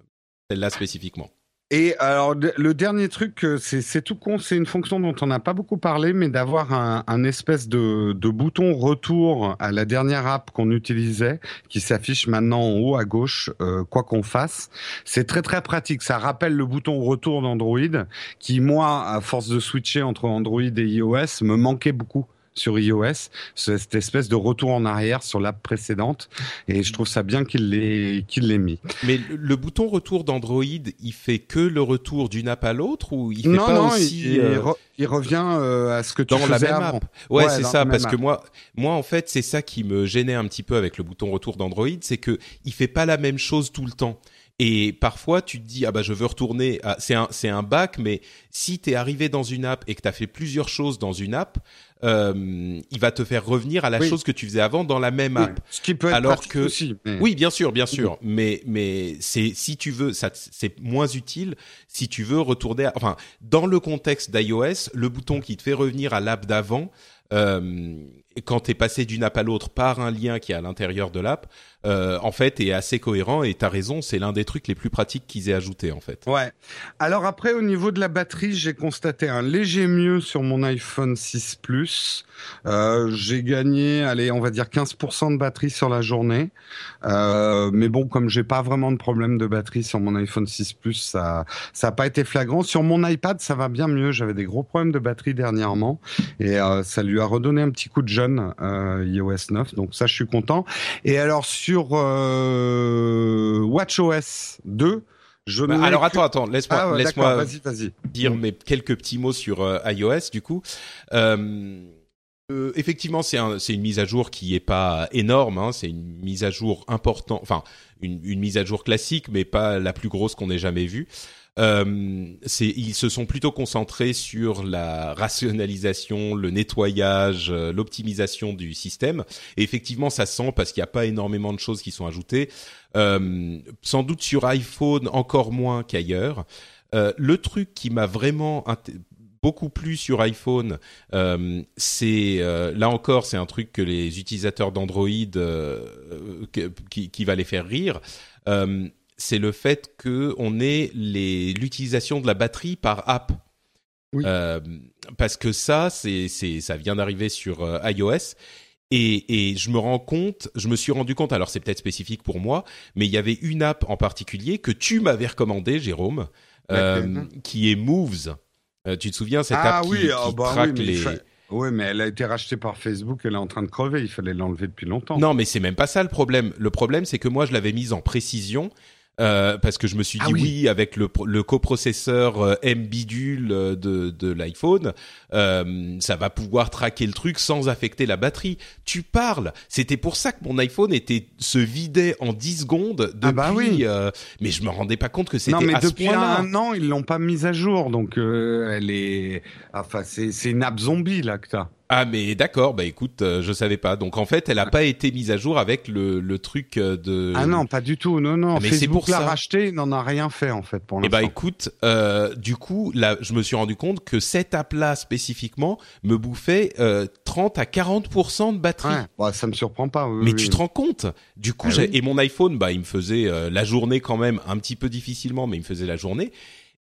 celle-là spécifiquement. Et alors le dernier truc, euh, c'est tout con, c'est une fonction dont on n'a pas beaucoup parlé, mais d'avoir un, espèce de, de, bouton retour à la dernière app qu'on utilisait, qui s'affiche maintenant en haut à gauche, euh, quoi qu'on fasse. C'est très très pratique. Ça rappelle le bouton retour d'Android, qui moi, à force de switcher entre Android et iOS, me manquait beaucoup sur iOS, cette espèce de retour en arrière sur l'app précédente. Et je trouve ça bien qu'il l'ait qu'il l'ait mis. Mais le bouton retour d'Android, il fait que le retour d'une app à l'autre ou il fait pas non, aussi il, euh, il, revient euh, à ce que tu dans la même avant. App. Ouais, c'est ça parce que moi moi en fait, c'est ça qui me gênait un petit peu avec le bouton retour d'Android, c'est que il fait pas la même chose tout le temps. Et parfois, tu te dis, ah bah je veux retourner. C'est un, c'est un bac, mais si tu es arrivé dans une app et que tu as fait plusieurs choses dans une app, euh, il va te faire revenir à la chose que tu faisais avant dans la même app. Ce qui peut être Alors que aussi. Oui, bien sûr, bien sûr. Mais mais c'est si tu veux, ça c'est moins utile si tu veux retourner. À, enfin, dans le contexte d'iOS, le bouton qui te fait revenir à l'app d'avant. Euh, quand tu es passé d'une app à l'autre par un lien qui est à l'intérieur de l'app, euh, en fait, est assez cohérent. Et t'as raison, c'est l'un des trucs les plus pratiques qu'ils aient ajouté, en fait. Ouais. Alors après, au niveau de la batterie, j'ai constaté un léger mieux sur mon iPhone 6 Plus. Euh, j'ai gagné, allez, on va dire 15% de batterie sur la journée. Euh, mais bon, comme j'ai pas vraiment de problème de batterie sur mon iPhone 6 Plus, ça, ça a pas été flagrant. Sur mon iPad, ça va bien mieux. J'avais des gros problèmes de batterie dernièrement et euh, ça lui a redonné un petit coup de jeune euh, iOS 9. Donc ça, je suis content. Et alors sur euh, WatchOS 2, je bah, alors attends, attends, laisse-moi, ah laisse-moi vas-y, vas-y. dire mes quelques petits mots sur euh, iOS du coup. Euh, euh, effectivement, c'est un, une mise à jour qui est pas énorme. Hein, c'est une mise à jour importante, enfin une, une, mise à jour classique, mais pas la plus grosse qu'on ait jamais vue. Euh, ils se sont plutôt concentrés sur la rationalisation, le nettoyage, euh, l'optimisation du système. Et effectivement, ça sent parce qu'il n'y a pas énormément de choses qui sont ajoutées. Euh, sans doute sur iPhone encore moins qu'ailleurs. Euh, le truc qui m'a vraiment beaucoup plu sur iPhone, euh, c'est euh, là encore c'est un truc que les utilisateurs d'Android qui, qui, va les faire rire c'est le fait que on ait l'utilisation de la batterie par app. Euh, parce que ça, c'est, ça vient d'arriver sur euh, iOS. Et, et, je me rends compte, je me suis rendu compte, alors c'est peut-être spécifique pour moi, mais il y avait une app en particulier que tu m'avais recommandé, Jérôme, euh, qui est Moves. tu te souviens cette ah app oui, qui, oh, qui bah traque oui, les... Oui, mais elle a été rachetée par Facebook, elle est en train de crever, il fallait l'enlever depuis longtemps. Non, mais c'est même pas ça le problème. Le problème, c'est que moi, je l'avais mise en précision Euh, parce que je me suis Ah dit oui. oui. avec le, le coprocesseur euh, M bidule euh, de, de l'iPhone, euh, ça va pouvoir traquer le truc sans affecter la batterie. Tu parles. C'était pour ça que mon iPhone était se vidait en 10 secondes depuis. Ah bah oui. euh, mais je me rendais pas compte que Non, c'était mais à ce depuis un an, ils l'ont pas mise à jour, donc euh, elle est, enfin, c'est c'est une app zombie là que t'as. Ah mais d'accord, bah écoute, euh, je savais pas. Donc en fait, elle a pas été mise à jour avec le, le truc euh, de. Ah non, pas du tout. Non, non. Ah, mais c'est Facebook pour l'a ça. racheté, n'en a rien fait en fait pour Eh l'instant. bah écoute, euh, du coup, là, je me suis rendu compte que cette app-là spécifiquement me bouffait euh, 30 à 40% de batterie. Ouais, bah, ça me surprend pas. oui, Mais oui, tu oui. te rends compte? Du coup, Ah j'ai- et mon iPhone, bah, il me faisait euh, la journée quand même un petit peu difficilement, mais il me faisait la journée.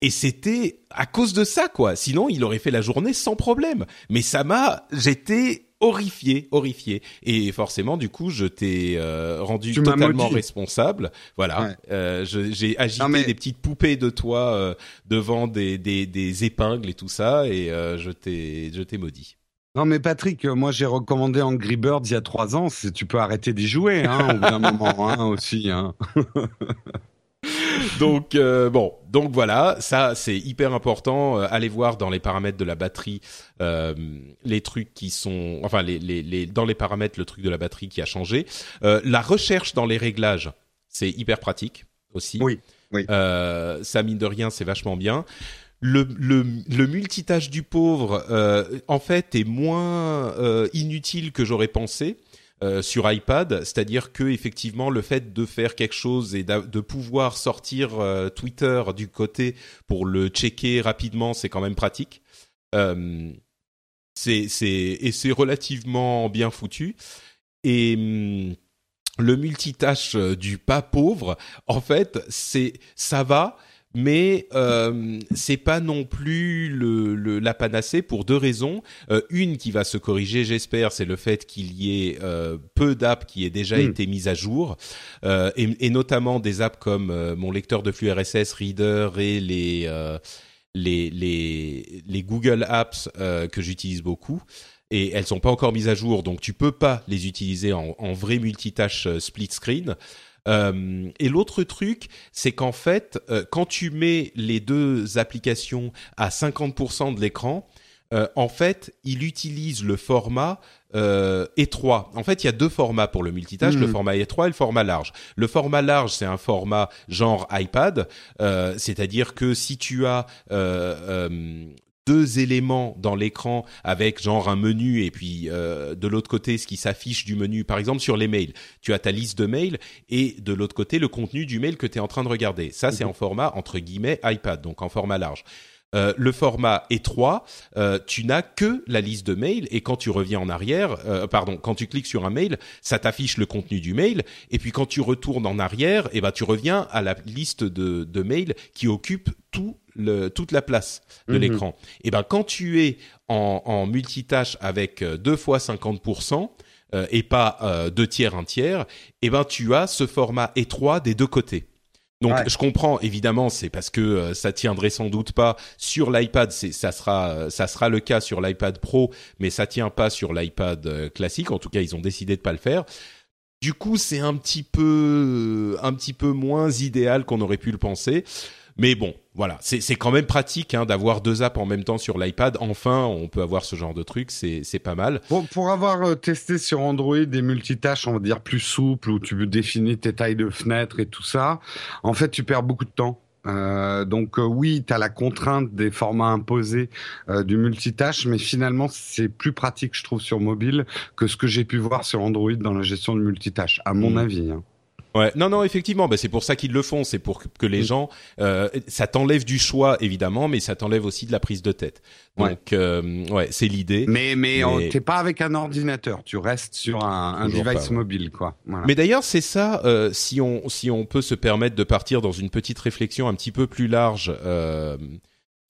Et c'était à cause de ça, quoi. Sinon, il aurait fait la journée sans problème. Mais ça m'a, j'étais horrifié, horrifié. Et forcément, du coup, je t'ai euh, rendu Tu totalement responsable. Voilà. Ouais. Euh, j'ai agité Non, mais- des petites poupées de toi euh, devant des, des, des épingles et tout ça, et je t'ai, je t'ai maudit. Non mais Patrick, moi j'ai recommandé Angry Birds il y a trois ans. Tu peux arrêter d'y jouer, hein, au bout d'un moment, hein, aussi. Hein. donc euh, bon, donc voilà, ça c'est hyper important. Euh, allez voir dans les paramètres de la batterie euh, les trucs qui sont, enfin les, les, les dans les paramètres le truc de la batterie qui a changé. Euh, la recherche dans les réglages, c'est hyper pratique aussi. Oui, oui. Euh, ça mine de rien, c'est vachement bien. Le, le, le multitâche du pauvre, euh, en fait, est moins euh, inutile que j'aurais pensé euh, sur iPad, c'est-à-dire que effectivement le fait de faire quelque chose et de pouvoir sortir euh, Twitter du côté pour le checker rapidement, c'est quand même pratique. Euh, c'est et c'est relativement bien foutu et hum, le multitâche du pas pauvre, en fait, c'est ça va, mais euh, c'est pas non plus le, le- la panacée pour deux raisons. Euh, une qui va se corriger, j'espère, c'est le fait qu'il y ait euh, peu d'apps qui aient déjà Mm. été mises à jour, euh, et, et notamment des apps comme euh, mon lecteur de flux RSS Reader et les euh, les, les, les Google Apps euh, que j'utilise beaucoup. Et elles sont pas encore mises à jour, donc tu peux pas les utiliser en, en vrai multitâche split screen. Euh, et l'autre truc, c'est qu'en fait, euh, quand tu mets les deux applications à 50% de l'écran, euh, en fait, il utilise le format euh, étroit. En fait, il y a deux formats pour le multitâche, le format étroit et le format large. Le format large, c'est un format genre iPad, euh, c'est-à-dire que si tu as euh, euh, deux éléments dans l'écran avec genre un menu et puis euh, de l'autre côté ce qui s'affiche du menu, par exemple sur les mails, tu as ta liste de mails et de l'autre côté le contenu du mail que tu es en train de regarder. Ça, c'est en format entre guillemets iPad, donc en format large. Euh, le format étroit, euh, tu n'as que la liste de mails et quand tu reviens en arrière, euh, pardon, quand tu cliques sur un mail, ça t'affiche le contenu du mail et puis quand tu retournes en arrière, eh ben tu reviens à la liste de, de mails qui occupe tout le, toute la place de Mhm. l'écran. Et ben quand tu es en, en multitâche avec euh, deux fois 50%, euh, et pas euh, deux tiers, un tiers, et ben tu as ce format étroit des deux côtés. Donc Ouais. je comprends évidemment, c'est parce que euh, ça tiendrait sans doute pas sur l'iPad, c'est ça sera euh, ça sera le cas sur l'iPad Pro, mais ça tient pas sur l'iPad euh, classique. En tout cas, ils ont décidé de pas le faire. Du coup, c'est un petit peu un petit peu moins idéal qu'on aurait pu le penser. Mais bon, voilà, c'est quand même pratique hein, d'avoir deux apps en même temps sur l'iPad. Enfin, on peut avoir ce genre de truc, c'est pas mal. Pour, pour avoir euh, testé sur Android des multitâches, on va dire plus souples, où tu définis tes tailles de fenêtres et tout ça, en fait, tu perds beaucoup de temps. Euh, donc euh, oui, tu as la contrainte des formats imposés euh, du multitâche, mais finalement, c'est plus pratique, je trouve, sur mobile que ce que j'ai pu voir sur Android dans la gestion de multitâche, à mon Mm. avis. hein. Ouais, non, non, effectivement, bah, c'est pour ça qu'ils le font, c'est pour que les Mm. gens, euh, ça t'enlève du choix évidemment, mais ça t'enlève aussi de la prise de tête. Ouais. Donc, euh, ouais, c'est l'idée. Mais, mais, Mais- t'es pas avec un ordinateur, tu restes sur un, device pas, mobile, quoi. Voilà. Mais d'ailleurs, c'est ça. euh, si on si on peut se permettre de partir dans une petite réflexion un petit peu plus large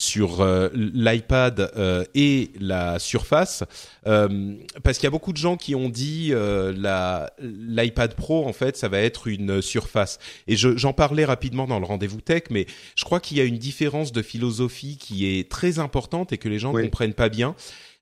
sur euh, l'iPad euh, et la Surface, euh, parce qu'il y a beaucoup de gens qui ont dit euh, la l'iPad Pro en fait ça va être une Surface. Et je- j'en parlais rapidement dans le rendez-vous tech, mais je crois qu'il y a une différence de philosophie qui est très importante et que les gens Oui. comprennent pas bien.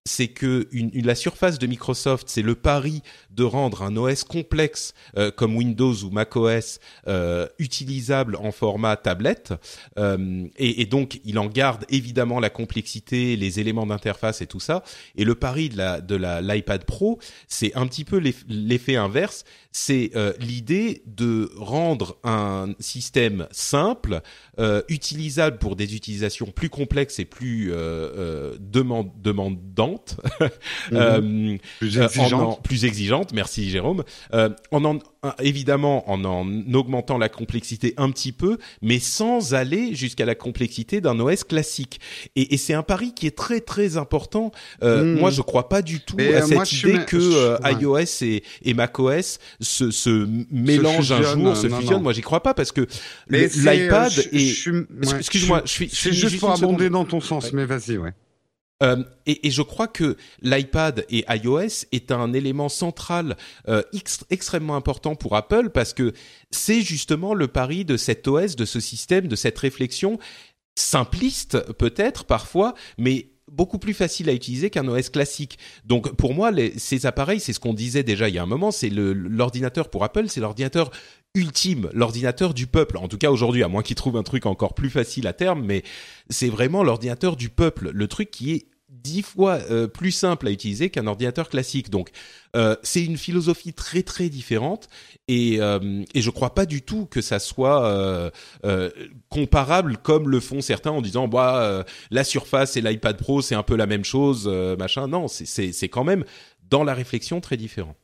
C'est que la surface de Microsoft, c'est le pari de rendre un OS complexe euh, comme Windows ou macOS euh, utilisable en format tablette, euh, et, et, donc il en garde évidemment la complexité, les éléments d'interface et tout ça. Et le pari de la de la l'iPad Pro, c'est un petit peu l'effet inverse, c'est euh, l'idée de rendre un système simple, euh, utilisable pour des utilisations plus complexes et plus euh, demande, demandantes, mhm. plus exigeantes. plus exigeantes. Merci Jérôme. en en évidemment en en augmentant la complexité un petit peu, mais sans aller jusqu'à la complexité d'un OS classique. Et, et c'est un pari qui est très très important. Euh, mhm. Moi, je crois pas du tout à cette idée que iOS et, et macOS se, se mélange un jour, se fusionne. Moi, j'y crois pas parce que l'iPad euh, est. Excuse-moi, je suis. C'est juste pour abonder dans ton sens, mais vas-y, ouais. Euh, et, je crois que l'iPad et iOS est un élément central euh, extrêmement important pour Apple parce que c'est justement le pari de cet OS, de ce système, de cette réflexion simpliste peut-être parfois, mais beaucoup plus facile à utiliser qu'un OS classique. Donc pour moi, ces appareils, c'est ce qu'on disait déjà il y a un moment, c'est l'ordinateur pour Apple, c'est l'ordinateur ultime, l'ordinateur du peuple. En tout cas aujourd'hui, à moins qu'ils trouvent un truc encore plus facile à terme, mais c'est vraiment l'ordinateur du peuple, le truc qui est dix fois euh, plus simple à utiliser qu'un ordinateur classique. Donc, euh, c'est une philosophie très très différente et, euh, et je crois pas du tout que ça soit euh, comparable comme le font certains en disant bah la Surface et l'iPad Pro c'est un peu la même chose machin. Non, c'est quand même dans la réflexion très différent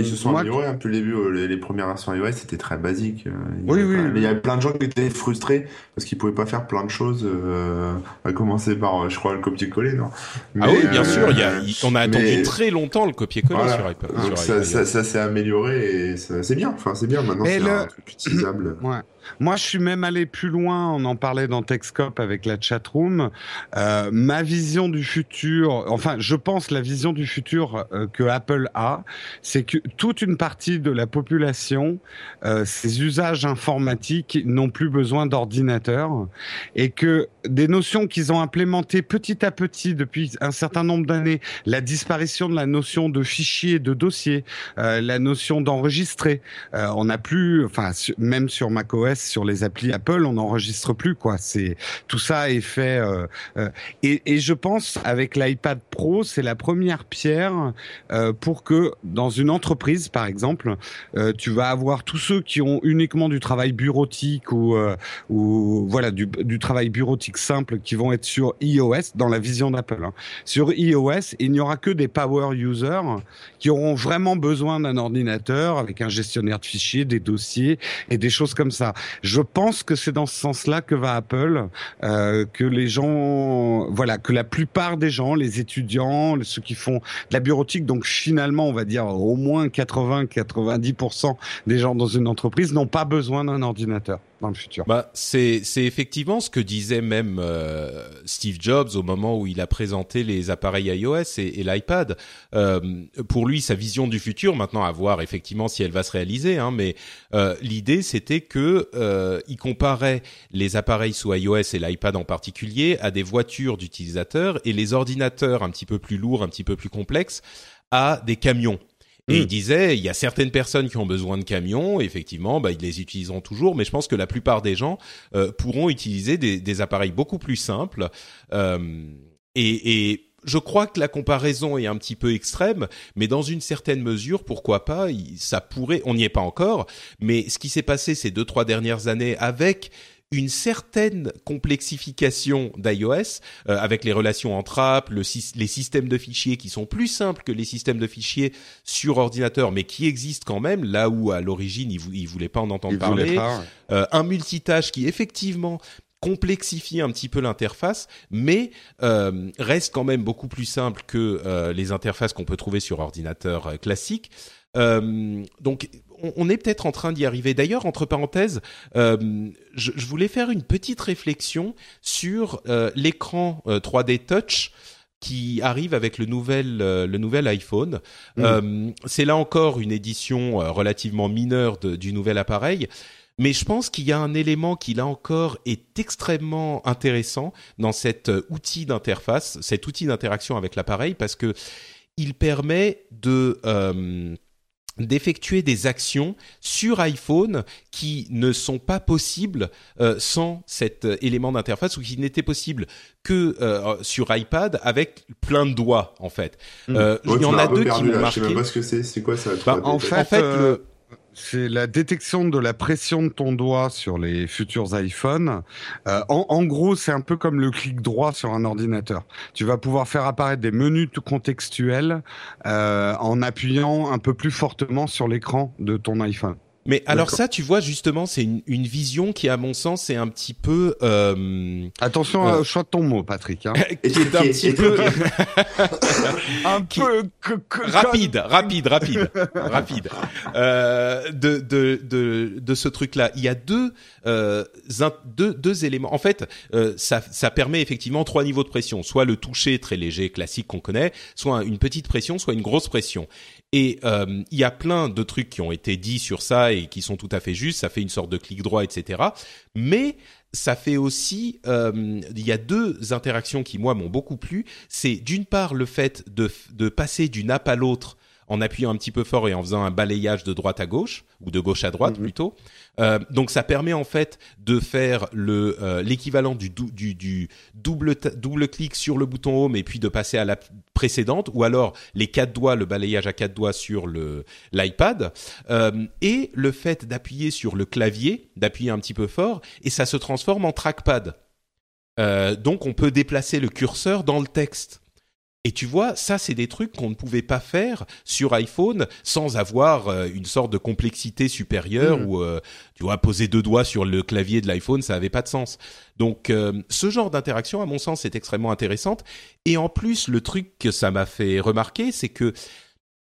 ils se sont améliorés un peu les, les, les premières versions iOS, c'était très basique. Euh, oui, oui. Mais il y avait plein de gens qui étaient frustrés parce qu'ils pouvaient pas faire plein de choses, euh, à commencer par, euh, je crois, le copier-coller, non? Ah oui, bien sûr. Il y a, on a attendu très longtemps le copier-coller sur iPad. ça, ça, ça s'est amélioré et c'est bien. Enfin, c'est bien. Maintenant, c'est un truc utilisable. ouais. Moi, je suis même allé plus loin. On en parlait dans Techscope avec la chatroom. Euh, ma vision du futur, enfin, je pense la vision du futur euh, que Apple a, c'est que toute une partie de la population, euh, ses usages informatiques n'ont plus besoin d'ordinateur et que des notions qu'ils ont implémentées petit à petit depuis un certain nombre d'années, la disparition de la notion de fichier, de dossier, euh, la notion d'enregistrer, euh, on n'a plus, enfin, même sur macOS sur les applis Apple, on n'enregistre plus quoi. C'est tout ça est fait. Euh, euh, et, je pense avec l'iPad Pro, c'est la première pierre euh, pour que dans une entreprise, par exemple, euh, tu vas avoir tous ceux qui ont uniquement du travail bureautique ou ou voilà du, du, travail bureautique simple qui vont être sur iOS dans la vision d'Apple. Hein. Sur iOS, il n'y aura que des power users qui auront vraiment besoin d'un ordinateur avec un gestionnaire de fichiers, des dossiers et des choses comme ça. Je pense que c'est dans ce sens-là que va Apple, euh, que les gens, voilà, que la plupart des gens, les étudiants, ceux qui font de la bureautique, donc finalement, on va dire au moins 80-90% des gens dans une entreprise n'ont pas besoin d'un ordinateur dans le. Bah, c'est effectivement ce que disait même euh, Steve Jobs au moment où il a présenté les appareils iOS et, et l'iPad. Euh, pour lui, sa vision du futur, maintenant à voir effectivement si elle va se réaliser, hein, mais euh, l'idée c'était que euh, il comparait les appareils sous iOS et l'iPad en particulier à des voitures d'utilisateurs et les ordinateurs un petit peu plus lourds, un petit peu plus complexes à des camions et il mm. disait, il y a certaines personnes qui ont besoin de camions, effectivement, bah, ils les utiliseront toujours, mais je pense que la plupart des gens euh, pourront utiliser des, des, appareils beaucoup plus simples. Euh, et, et je crois que la comparaison est un petit peu extrême, mais dans une certaine mesure, pourquoi pas Ça pourrait, on n'y est pas encore, mais ce qui s'est passé ces deux trois dernières années avec une certaine complexification d'iOS euh, avec les relations entre apps, le, les systèmes de fichiers qui sont plus simples que les systèmes de fichiers sur ordinateur, mais qui existent quand même là où à l'origine ils, ils voulaient pas en entendre parler. Euh, un multitâche qui effectivement complexifie un petit peu l'interface, mais euh, reste quand même beaucoup plus simple que euh, les interfaces qu'on peut trouver sur ordinateur euh, classique. Donc on, est peut-être en train d'y arriver. D'ailleurs, entre parenthèses, euh, je, je, voulais faire une petite réflexion sur euh, l'écran 3D euh, Touch qui arrive avec le nouvel le nouvel iPhone. Mmh. c'est là encore une édition relativement mineure de, du nouvel appareil. Mais je pense qu'il y a un élément qui là encore est extrêmement intéressant dans cet outil d'interface, cet outil d'interaction avec l'appareil, parce que il permet de d'effectuer des actions sur iPhone qui ne sont pas possibles euh, sans cet euh, élément d'interface ou qui n'étaient possibles que euh, sur iPad avec plein de doigts en fait. Ouais, il y en a deux qui m'ont là. Je marqué. sais même pas ce que c'est. C'est quoi ça Bah, En fait, En fait, euh, le- C'est la détection de la pression de ton doigt sur les futurs iPhones. Euh, en, en gros, c'est un peu comme le clic droit sur un ordinateur. Tu vas pouvoir faire apparaître des menus tout contextuels euh, en appuyant un peu plus fortement sur l'écran de ton iPhone. Mais alors ça, tu vois, justement, c'est une, une vision qui, à mon sens, est un petit peu, euh, Attention Euh. au choix de ton mot, Patrick. Hein. qui est un petit peu un peu que- que- rapide, rapide, rapide, rapide. Euh, de, de, de, de ce truc-là, il y a deux, euh, in- deux, deux éléments. En fait, euh, ça, ça permet effectivement trois niveaux de pression, soit le toucher très léger, classique qu'on connaît, soit une petite pression, soit une grosse pression. Et euh, il y a plein de trucs qui ont été dits sur ça et qui sont tout à fait justes. Ça fait une sorte de clic droit, etc. Mais ça fait aussi, euh, il y a deux interactions qui moi m'ont beaucoup plu. C'est d'une part le fait de, de passer d'une app à l'autre en appuyant un petit peu fort et en faisant un balayage de droite à gauche ou de gauche à droite Mhm. plutôt. Euh, donc ça permet en fait de faire le euh, l'équivalent du, dou- du, du double double clic sur le bouton home et puis de passer à la précédente ou alors les quatre doigts le balayage à quatre doigts sur le l'iPad euh, et le fait d'appuyer sur le clavier d'appuyer un petit peu fort et ça se transforme en trackpad. Euh, donc on peut déplacer le curseur dans le texte. Et tu vois, ça, c'est des trucs qu'on ne pouvait pas faire sur iPhone sans avoir euh, une sorte de complexité supérieure Mm. ou, euh, tu vois, poser deux doigts sur le clavier de l'iPhone, ça avait pas de sens. Donc, euh, ce genre d'interaction, à mon sens, est extrêmement intéressante. Et en plus, le truc que ça m'a fait remarquer, c'est que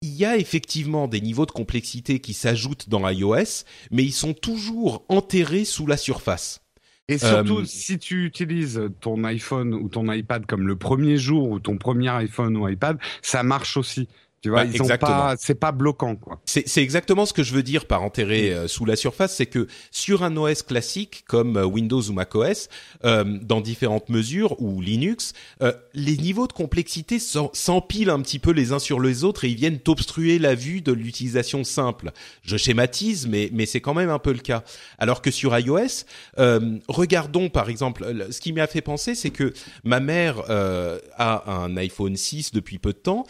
il y a effectivement des niveaux de complexité qui s'ajoutent dans iOS, mais ils sont toujours enterrés sous la surface. Et surtout, Euh, si tu utilises ton iPhone ou ton iPad comme le premier jour ou ton premier iPhone ou iPad, ça marche aussi. Tu vois, Ouais, ils ont pas, c'est pas bloquant, quoi. C'est c'est exactement ce que je veux dire par enterrer euh, sous la surface, c'est que sur un OS classique comme euh, Windows ou macOS, euh, dans différentes mesures ou Linux, euh, les niveaux de complexité s'empilent un petit peu les uns sur les autres et ils viennent obstruer la vue de l'utilisation simple. Je schématise, mais mais c'est quand même un peu le cas. Alors que sur iOS, euh, regardons par exemple, le- ce qui m'a fait penser, c'est que ma mère euh, a un iPhone 6 depuis peu de temps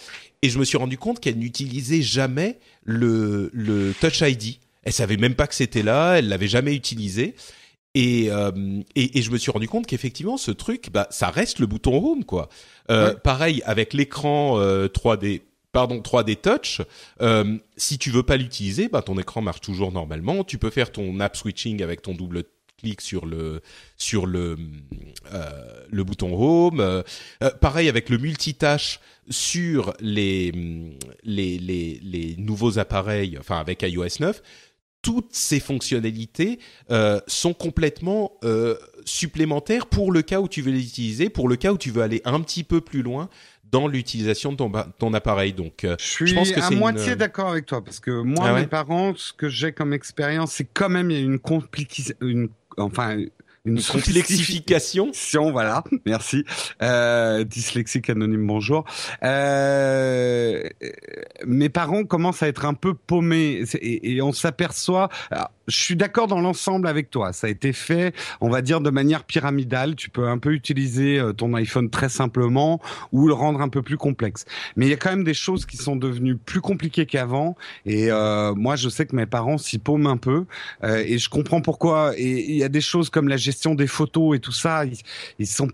et je me suis rendu compte qu'elle n'utilisait jamais le, le Touch ID. Elle savait même pas que c'était là, elle l'avait jamais utilisé. Et, euh, et, et je me suis rendu compte qu'effectivement, ce truc, bah, ça reste le bouton Home, quoi. Euh, Ouais. Pareil avec l'écran euh, 3D, pardon, 3D Touch. Euh, si tu veux pas l'utiliser, bah, ton écran marche toujours normalement. Tu peux faire ton app switching avec ton double sur le sur le euh, le bouton Home. Euh, pareil avec le multitâche sur les, les, les, les nouveaux appareils, enfin avec iOS 9, toutes ces fonctionnalités euh, sont complètement euh, supplémentaires pour le cas où tu veux les utiliser, pour le cas où tu veux aller un petit peu plus loin dans l'utilisation de ton, ton appareil. Donc, euh, Je suis pense que à une- moitié d'accord avec toi parce que moi, Ah ouais? mes parents, ce que j'ai comme expérience, c'est quand même il y a une complication, une, enfin, une, complexification. voilà, merci. Euh, dyslexique anonyme, bonjour. Euh, mes parents commencent à être un peu paumés et, et on s'aperçoit. Je suis d'accord dans l'ensemble avec toi. Ça a été fait, on va dire, de manière pyramidale. Tu peux un peu utiliser euh, ton iPhone très simplement ou le rendre un peu plus complexe. Mais il y a quand même des choses qui sont devenues plus compliquées qu'avant. Et euh, moi, je sais que mes parents s'y paument un peu. Euh, et je comprends pourquoi. Et il y a des choses comme la gestion des photos et tout ça. Ils, ils sont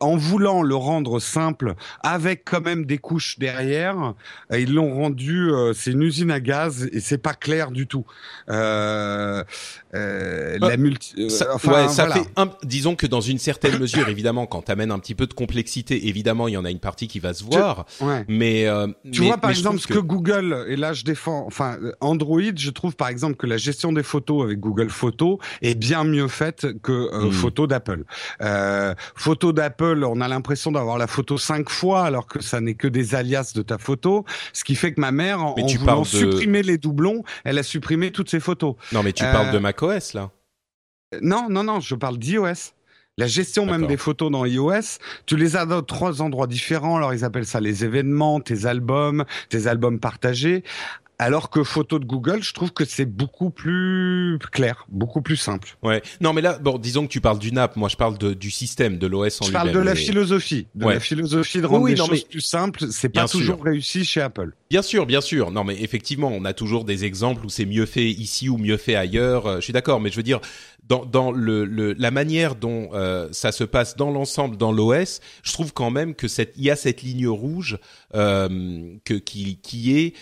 en voulant le rendre simple, avec quand même des couches derrière, euh, ils l'ont rendu. euh, c'est une usine à gaz et c'est pas clair du tout. Euh, euh, la multi. Ça, enfin, ouais, ça voilà. fait un, disons que dans une certaine mesure, évidemment, quand t'amènes un petit peu de complexité, évidemment, il y en a une partie qui va se voir. Ouais. Mais euh, Tu mais- vois par exemple ce que... Google et là je défends enfin Android, je trouve par exemple que la gestion des photos avec Google Photos est bien mieux faite que euh, Mm. photos d'Apple. Euh, photos d'Apple Apple, on a l'impression d'avoir la photo cinq fois alors que ça n'est que des alias de ta photo. Ce qui fait que ma mère, en, tu voulant de- supprimer les doublons, elle a supprimé toutes ses photos. Non, mais tu Euh, parles de macOS là. Non, non, non, je parle d'iOS. La gestion même des photos dans iOS, tu les as dans trois endroits différents. Alors ils appellent ça les événements, tes albums, tes albums partagés. Alors que photo de Google, je trouve que c'est beaucoup plus clair, beaucoup plus simple. Ouais. Non, mais là, bon, disons que tu parles d'une app. Moi, je parle de, du système, de l'OS en Je lui-même. parle de la philosophie, de Ouais. la philosophie de rendre Oui, non, choses mais- plus simples. C'est Bien pas sûr. toujours réussi chez Apple. Bien sûr, bien sûr. Non, mais effectivement, on a toujours des exemples où c'est mieux fait ici ou mieux fait ailleurs. Euh, Je suis d'accord, mais je veux dire, dans, dans le, le- la manière dont euh, ça se passe dans l'ensemble, dans l'OS, je trouve quand même que cette, il y a cette ligne rouge euh, que, qui, qui est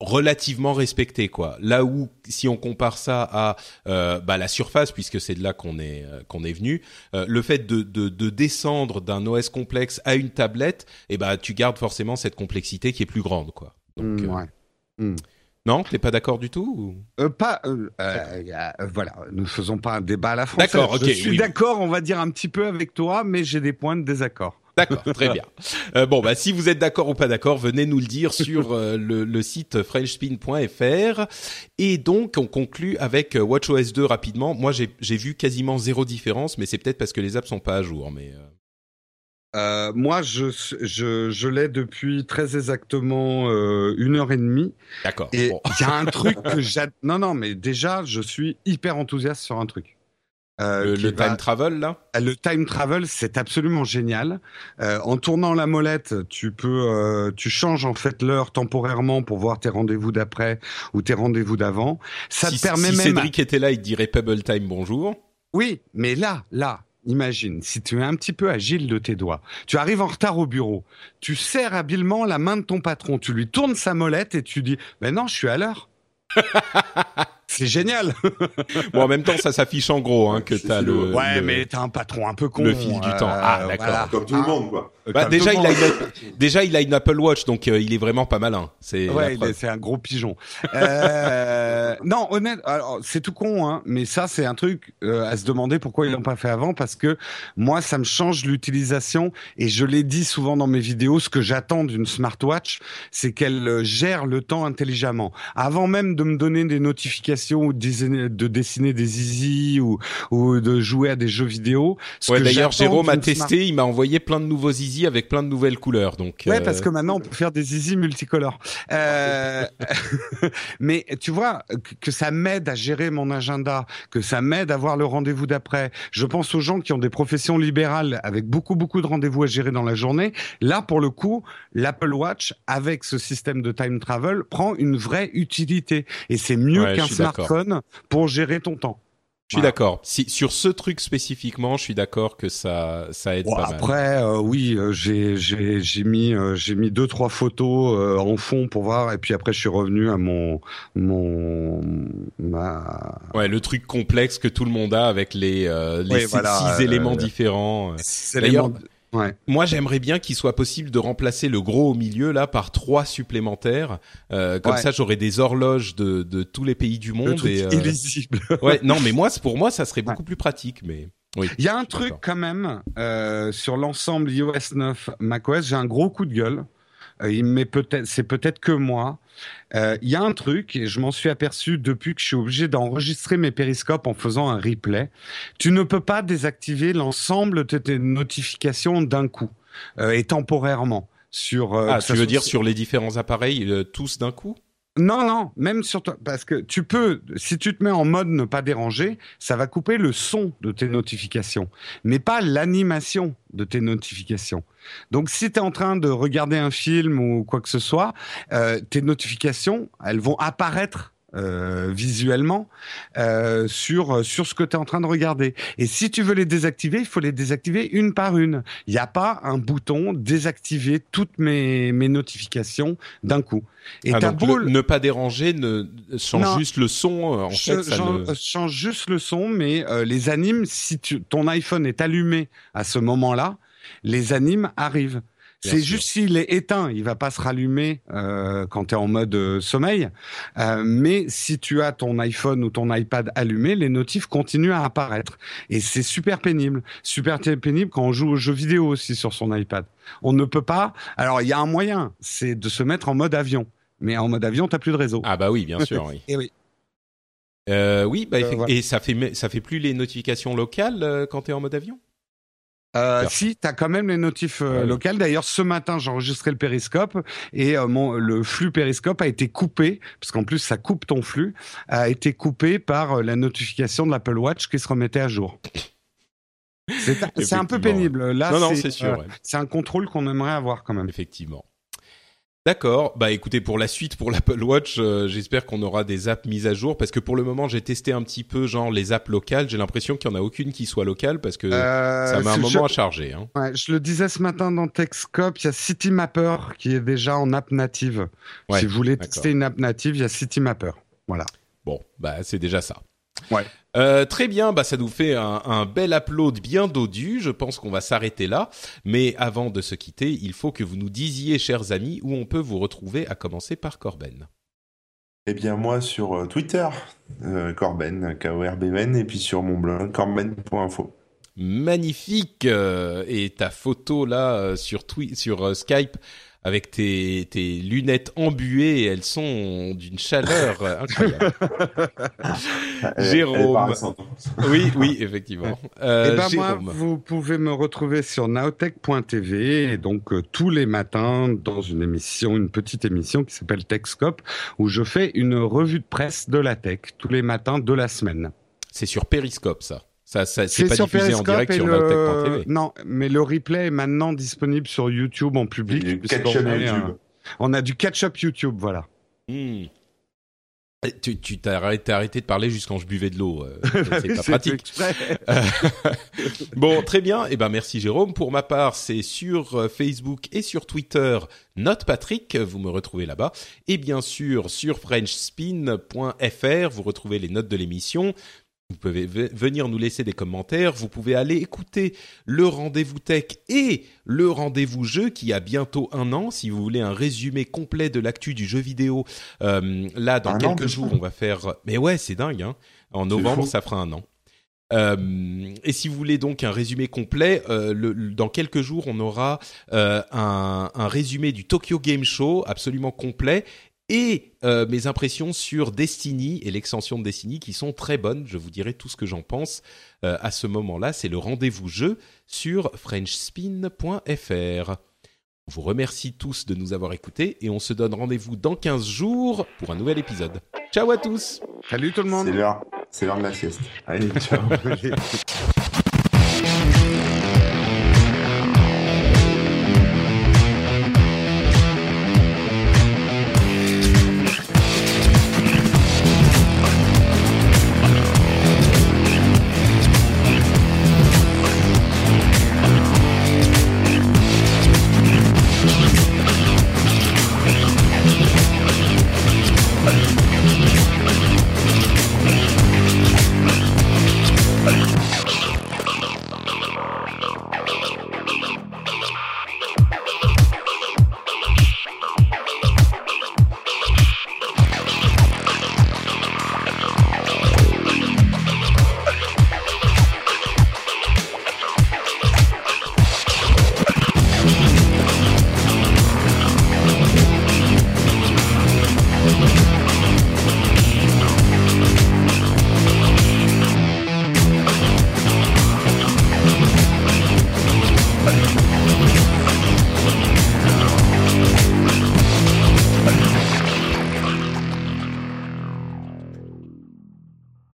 relativement respectée, quoi. Là où, si on compare ça à euh, bah, la surface, puisque c'est de là qu'on est euh, qu'on est venu, euh, le fait de, de, de descendre d'un OS complexe à une tablette, eh ben, tu gardes forcément cette complexité qui est plus grande, quoi. Donc, Mm, euh, ouais. non, t'es pas d'accord du tout ou? Euh, pas, euh, euh, euh, voilà, ne faisons pas un débat à la française. D'accord, ok, Je suis oui. d'accord, on va dire un petit peu avec toi, mais j'ai des points de désaccord. D'accord, très bien. Euh, bon, bah si vous êtes d'accord ou pas d'accord, venez nous le dire sur euh, le, le site frenchspin.fr. Et donc, on conclut avec euh, WatchOS 2 rapidement. Moi, j'ai vu quasiment zéro différence, mais c'est peut-être parce que les apps sont pas à jour. Mais euh, moi, je, je, je l'ai depuis très exactement euh, une heure et demie. d'accord. Et Bon. il y a un truc que j'adore. Non, non, mais déjà, je suis hyper enthousiaste sur un truc. Euh, Le, qui le va- time travel là? Le time travel, c'est absolument génial. Euh, en tournant la molette, tu peux, euh, tu changes en fait l'heure temporairement pour voir tes rendez-vous d'après ou tes rendez-vous d'avant. Ça si te permet si même. Cédric était là, il dirait Pebble Time bonjour. Oui, mais là, là, imagine, si tu es un petit peu agile de tes doigts, tu arrives en retard au bureau, tu serres habilement la main de ton patron, tu lui tournes sa molette et tu dis, ben non, je suis à l'heure. C'est génial. Bon, en même temps, ça s'affiche en gros hein, que t'as le. Ouais, le- mais t'as un patron un peu con. le fil du temps. Ah, d'accord. voilà. Comme tout le monde, quoi. Bah, déjà, il a une, déjà, il a une Apple Watch, donc euh, il est vraiment pas malin. C'est Ouais, c'est un gros pigeon. Euh, non, honnête, alors c'est tout con, hein, mais ça c'est un truc euh, à se demander pourquoi ils l'ont pas fait avant, parce que moi ça me change l'utilisation et je l'ai dit souvent dans mes vidéos, ce que j'attends d'une smartwatch, c'est qu'elle euh, gère le temps intelligemment. Avant même de me donner des notifications de dessiner, de dessiner des easy ou, ou de jouer à des jeux vidéo. ce Ouais, que d'ailleurs, Jérôme a smart- testé, il m'a envoyé plein de nouveaux Easy avec plein de nouvelles couleurs. Donc, Ouais, euh, parce que maintenant on peut faire des easy multicolores. Euh, mais tu vois que- ça m'aide à gérer mon agenda, que ça m'aide à voir le rendez-vous d'après. Je pense aux gens qui ont des professions libérales avec beaucoup beaucoup de rendez-vous à gérer dans la journée. Là, pour le coup, l'Apple Watch avec ce système de time travel prend une vraie utilité et c'est mieux Ouais, qu'un d'accord. Smartphone pour gérer ton temps. je suis Voilà. d'accord. Si, sur ce truc spécifiquement, je suis d'accord que ça, ça aide Bon, pas mal. après, euh, oui, euh, j'ai j'ai j'ai mis euh, j'ai mis deux trois photos euh, en fond pour voir, et puis après je suis revenu à mon mon ma Ouais, le truc complexe que tout le monde a avec les, euh, les Ouais, six, voilà, six euh, éléments euh, différents. c'est D'ailleurs, Ouais. Moi, j'aimerais bien qu'il soit possible de remplacer le gros au milieu là par trois supplémentaires. Euh, comme Ouais. ça, j'aurais des horloges de, de tous les pays du Le monde. truc et, euh, illisible. ouais, non, mais moi, pour moi, ça serait beaucoup plus pratique. Mais oui. Il y a un truc quand même euh, sur l'ensemble iOS 9, macOS, j'ai un gros coup de gueule. Euh, m'est peut-être, c'est peut-être que moi. Euh, Il y a un truc et je m'en suis aperçu depuis que je suis obligé d'enregistrer mes périscopes en faisant un replay. Tu ne peux pas désactiver l'ensemble de tes notifications d'un coup euh, et temporairement. Sur, euh, Ah, tu veux soit dire sur les différents appareils euh, tous d'un coup? Non, non, même sur toi, parce que tu peux, si tu te mets en mode ne pas déranger, ça va couper le son de tes notifications, mais pas l'animation de tes notifications. Donc, si tu es en train de regarder un film ou quoi que ce soit, euh, tes notifications, elles vont apparaître euh, visuellement euh, sur sur ce que tu es en train de regarder. Et si tu veux les désactiver, il faut les désactiver une par une. Il n'y a pas un bouton désactiver toutes mes mes notifications d'un coup. Et ah, t'as donc beau le- ne pas déranger ne change Non. juste le son. euh, En je, fait, ça j'en- ne... change juste le son, mais euh, les animes, si tu, ton iPhone est allumé à ce moment-là, les animes arrivent. C'est juste s'il est éteint, il va pas se rallumer euh, quand tu es en mode euh, sommeil. Euh, mais si tu as ton iPhone ou ton iPad allumé, les notifs continuent à apparaître. Et c'est super pénible. Super pénible quand on joue aux jeux vidéo aussi sur son iPad. On ne peut pas. Alors il y a un moyen, c'est de se mettre en mode avion. Mais en mode avion, t'as plus de réseau. Ah bah oui, bien sûr, oui. Et oui. Euh, oui, bah, et ça fait ça fait plus les notifications locales quand tu es en mode avion? Euh, si, tu as quand même les notifs euh, locales. D'ailleurs, ce matin, j'ai enregistré le périscope et euh, mon, le flux périscope a été coupé, parce qu'en plus, ça coupe ton flux, a été coupé par la notification de l'Apple Watch qui se remettait à jour. C'est un peu pénible. Là, c'est un contrôle qu'on aimerait avoir quand même. Effectivement. D'accord. Bah écoutez, pour la suite, pour l'Apple Watch, euh, j'espère qu'on aura des apps mises à jour parce que pour le moment, j'ai testé un petit peu genre les apps locales. J'ai l'impression qu'il n'y en a aucune qui soit locale parce que euh, ça met un moment à charger. Hein. Ouais, je le disais ce matin dans TechScope, il y a CityMapper qui est déjà en app native. si vous voulez tester une app native, il y a CityMapper. Voilà. Bon, bah c'est déjà ça. Ouais. Euh, très bien, bah ça nous fait un, un bel upload bien dodu. Je pense qu'on va s'arrêter là. Mais avant de se quitter, il faut que vous nous disiez, chers amis, où on peut vous retrouver, à commencer par Corben. Eh bien, moi, sur euh, Twitter, euh, Corben, K-O-R-B-N, et puis sur mon blog, corben.info. Magnifique Et ta photo là sur, sur Skype avec tes, tes lunettes embuées, elles sont d'une chaleur incroyable. Jérôme. oui, oui, effectivement. Euh, eh ben moi, vous pouvez me retrouver sur naotech.tv et donc euh, tous les matins dans une émission, une petite émission qui s'appelle Techscope, où je fais une revue de presse de la tech tous les matins de la semaine. C'est sur Periscope, ça. Ça, ça c'est pas diffusé en direct sur le... Non, mais le replay est maintenant disponible sur YouTube en public. On a du catch-up YouTube, voilà. Hmm. Tu, tu t'as arrêté, arrêté, de parler jusqu'en je buvais de l'eau. Euh, c'est pas pratique. bon, très bien. Eh ben, merci Jérôme. Pour ma part, c'est sur euh, Facebook et sur Twitter, Note Patrick. Vous me retrouvez là-bas. Et bien sûr, sur FrenchSpin.fr, vous retrouvez les notes de l'émission. Vous pouvez venir nous laisser des commentaires. Vous pouvez aller écouter le rendez-vous tech et le rendez-vous jeu qui a bientôt un an. Si vous voulez un résumé complet de l'actu du jeu vidéo, euh, là dans quelques jours on va faire. Mais ouais, c'est dingue. Hein en novembre, ça fera un an. Euh, et si vous voulez donc un résumé complet, euh, le, dans quelques jours, on aura euh, un, un, résumé du Tokyo Game Show absolument complet et euh, mes impressions sur Destiny et l'extension de Destiny qui sont très bonnes. Je vous dirai tout ce que j'en pense euh, à ce moment-là. C'est le rendez-vous jeu sur frenchspin.fr. On vous remercie tous de nous avoir écoutés et on se donne rendez-vous dans 15 jours pour un nouvel épisode. Ciao à tous Salut tout le monde C'est l'heure, c'est l'heure de la sieste. Allez, ciao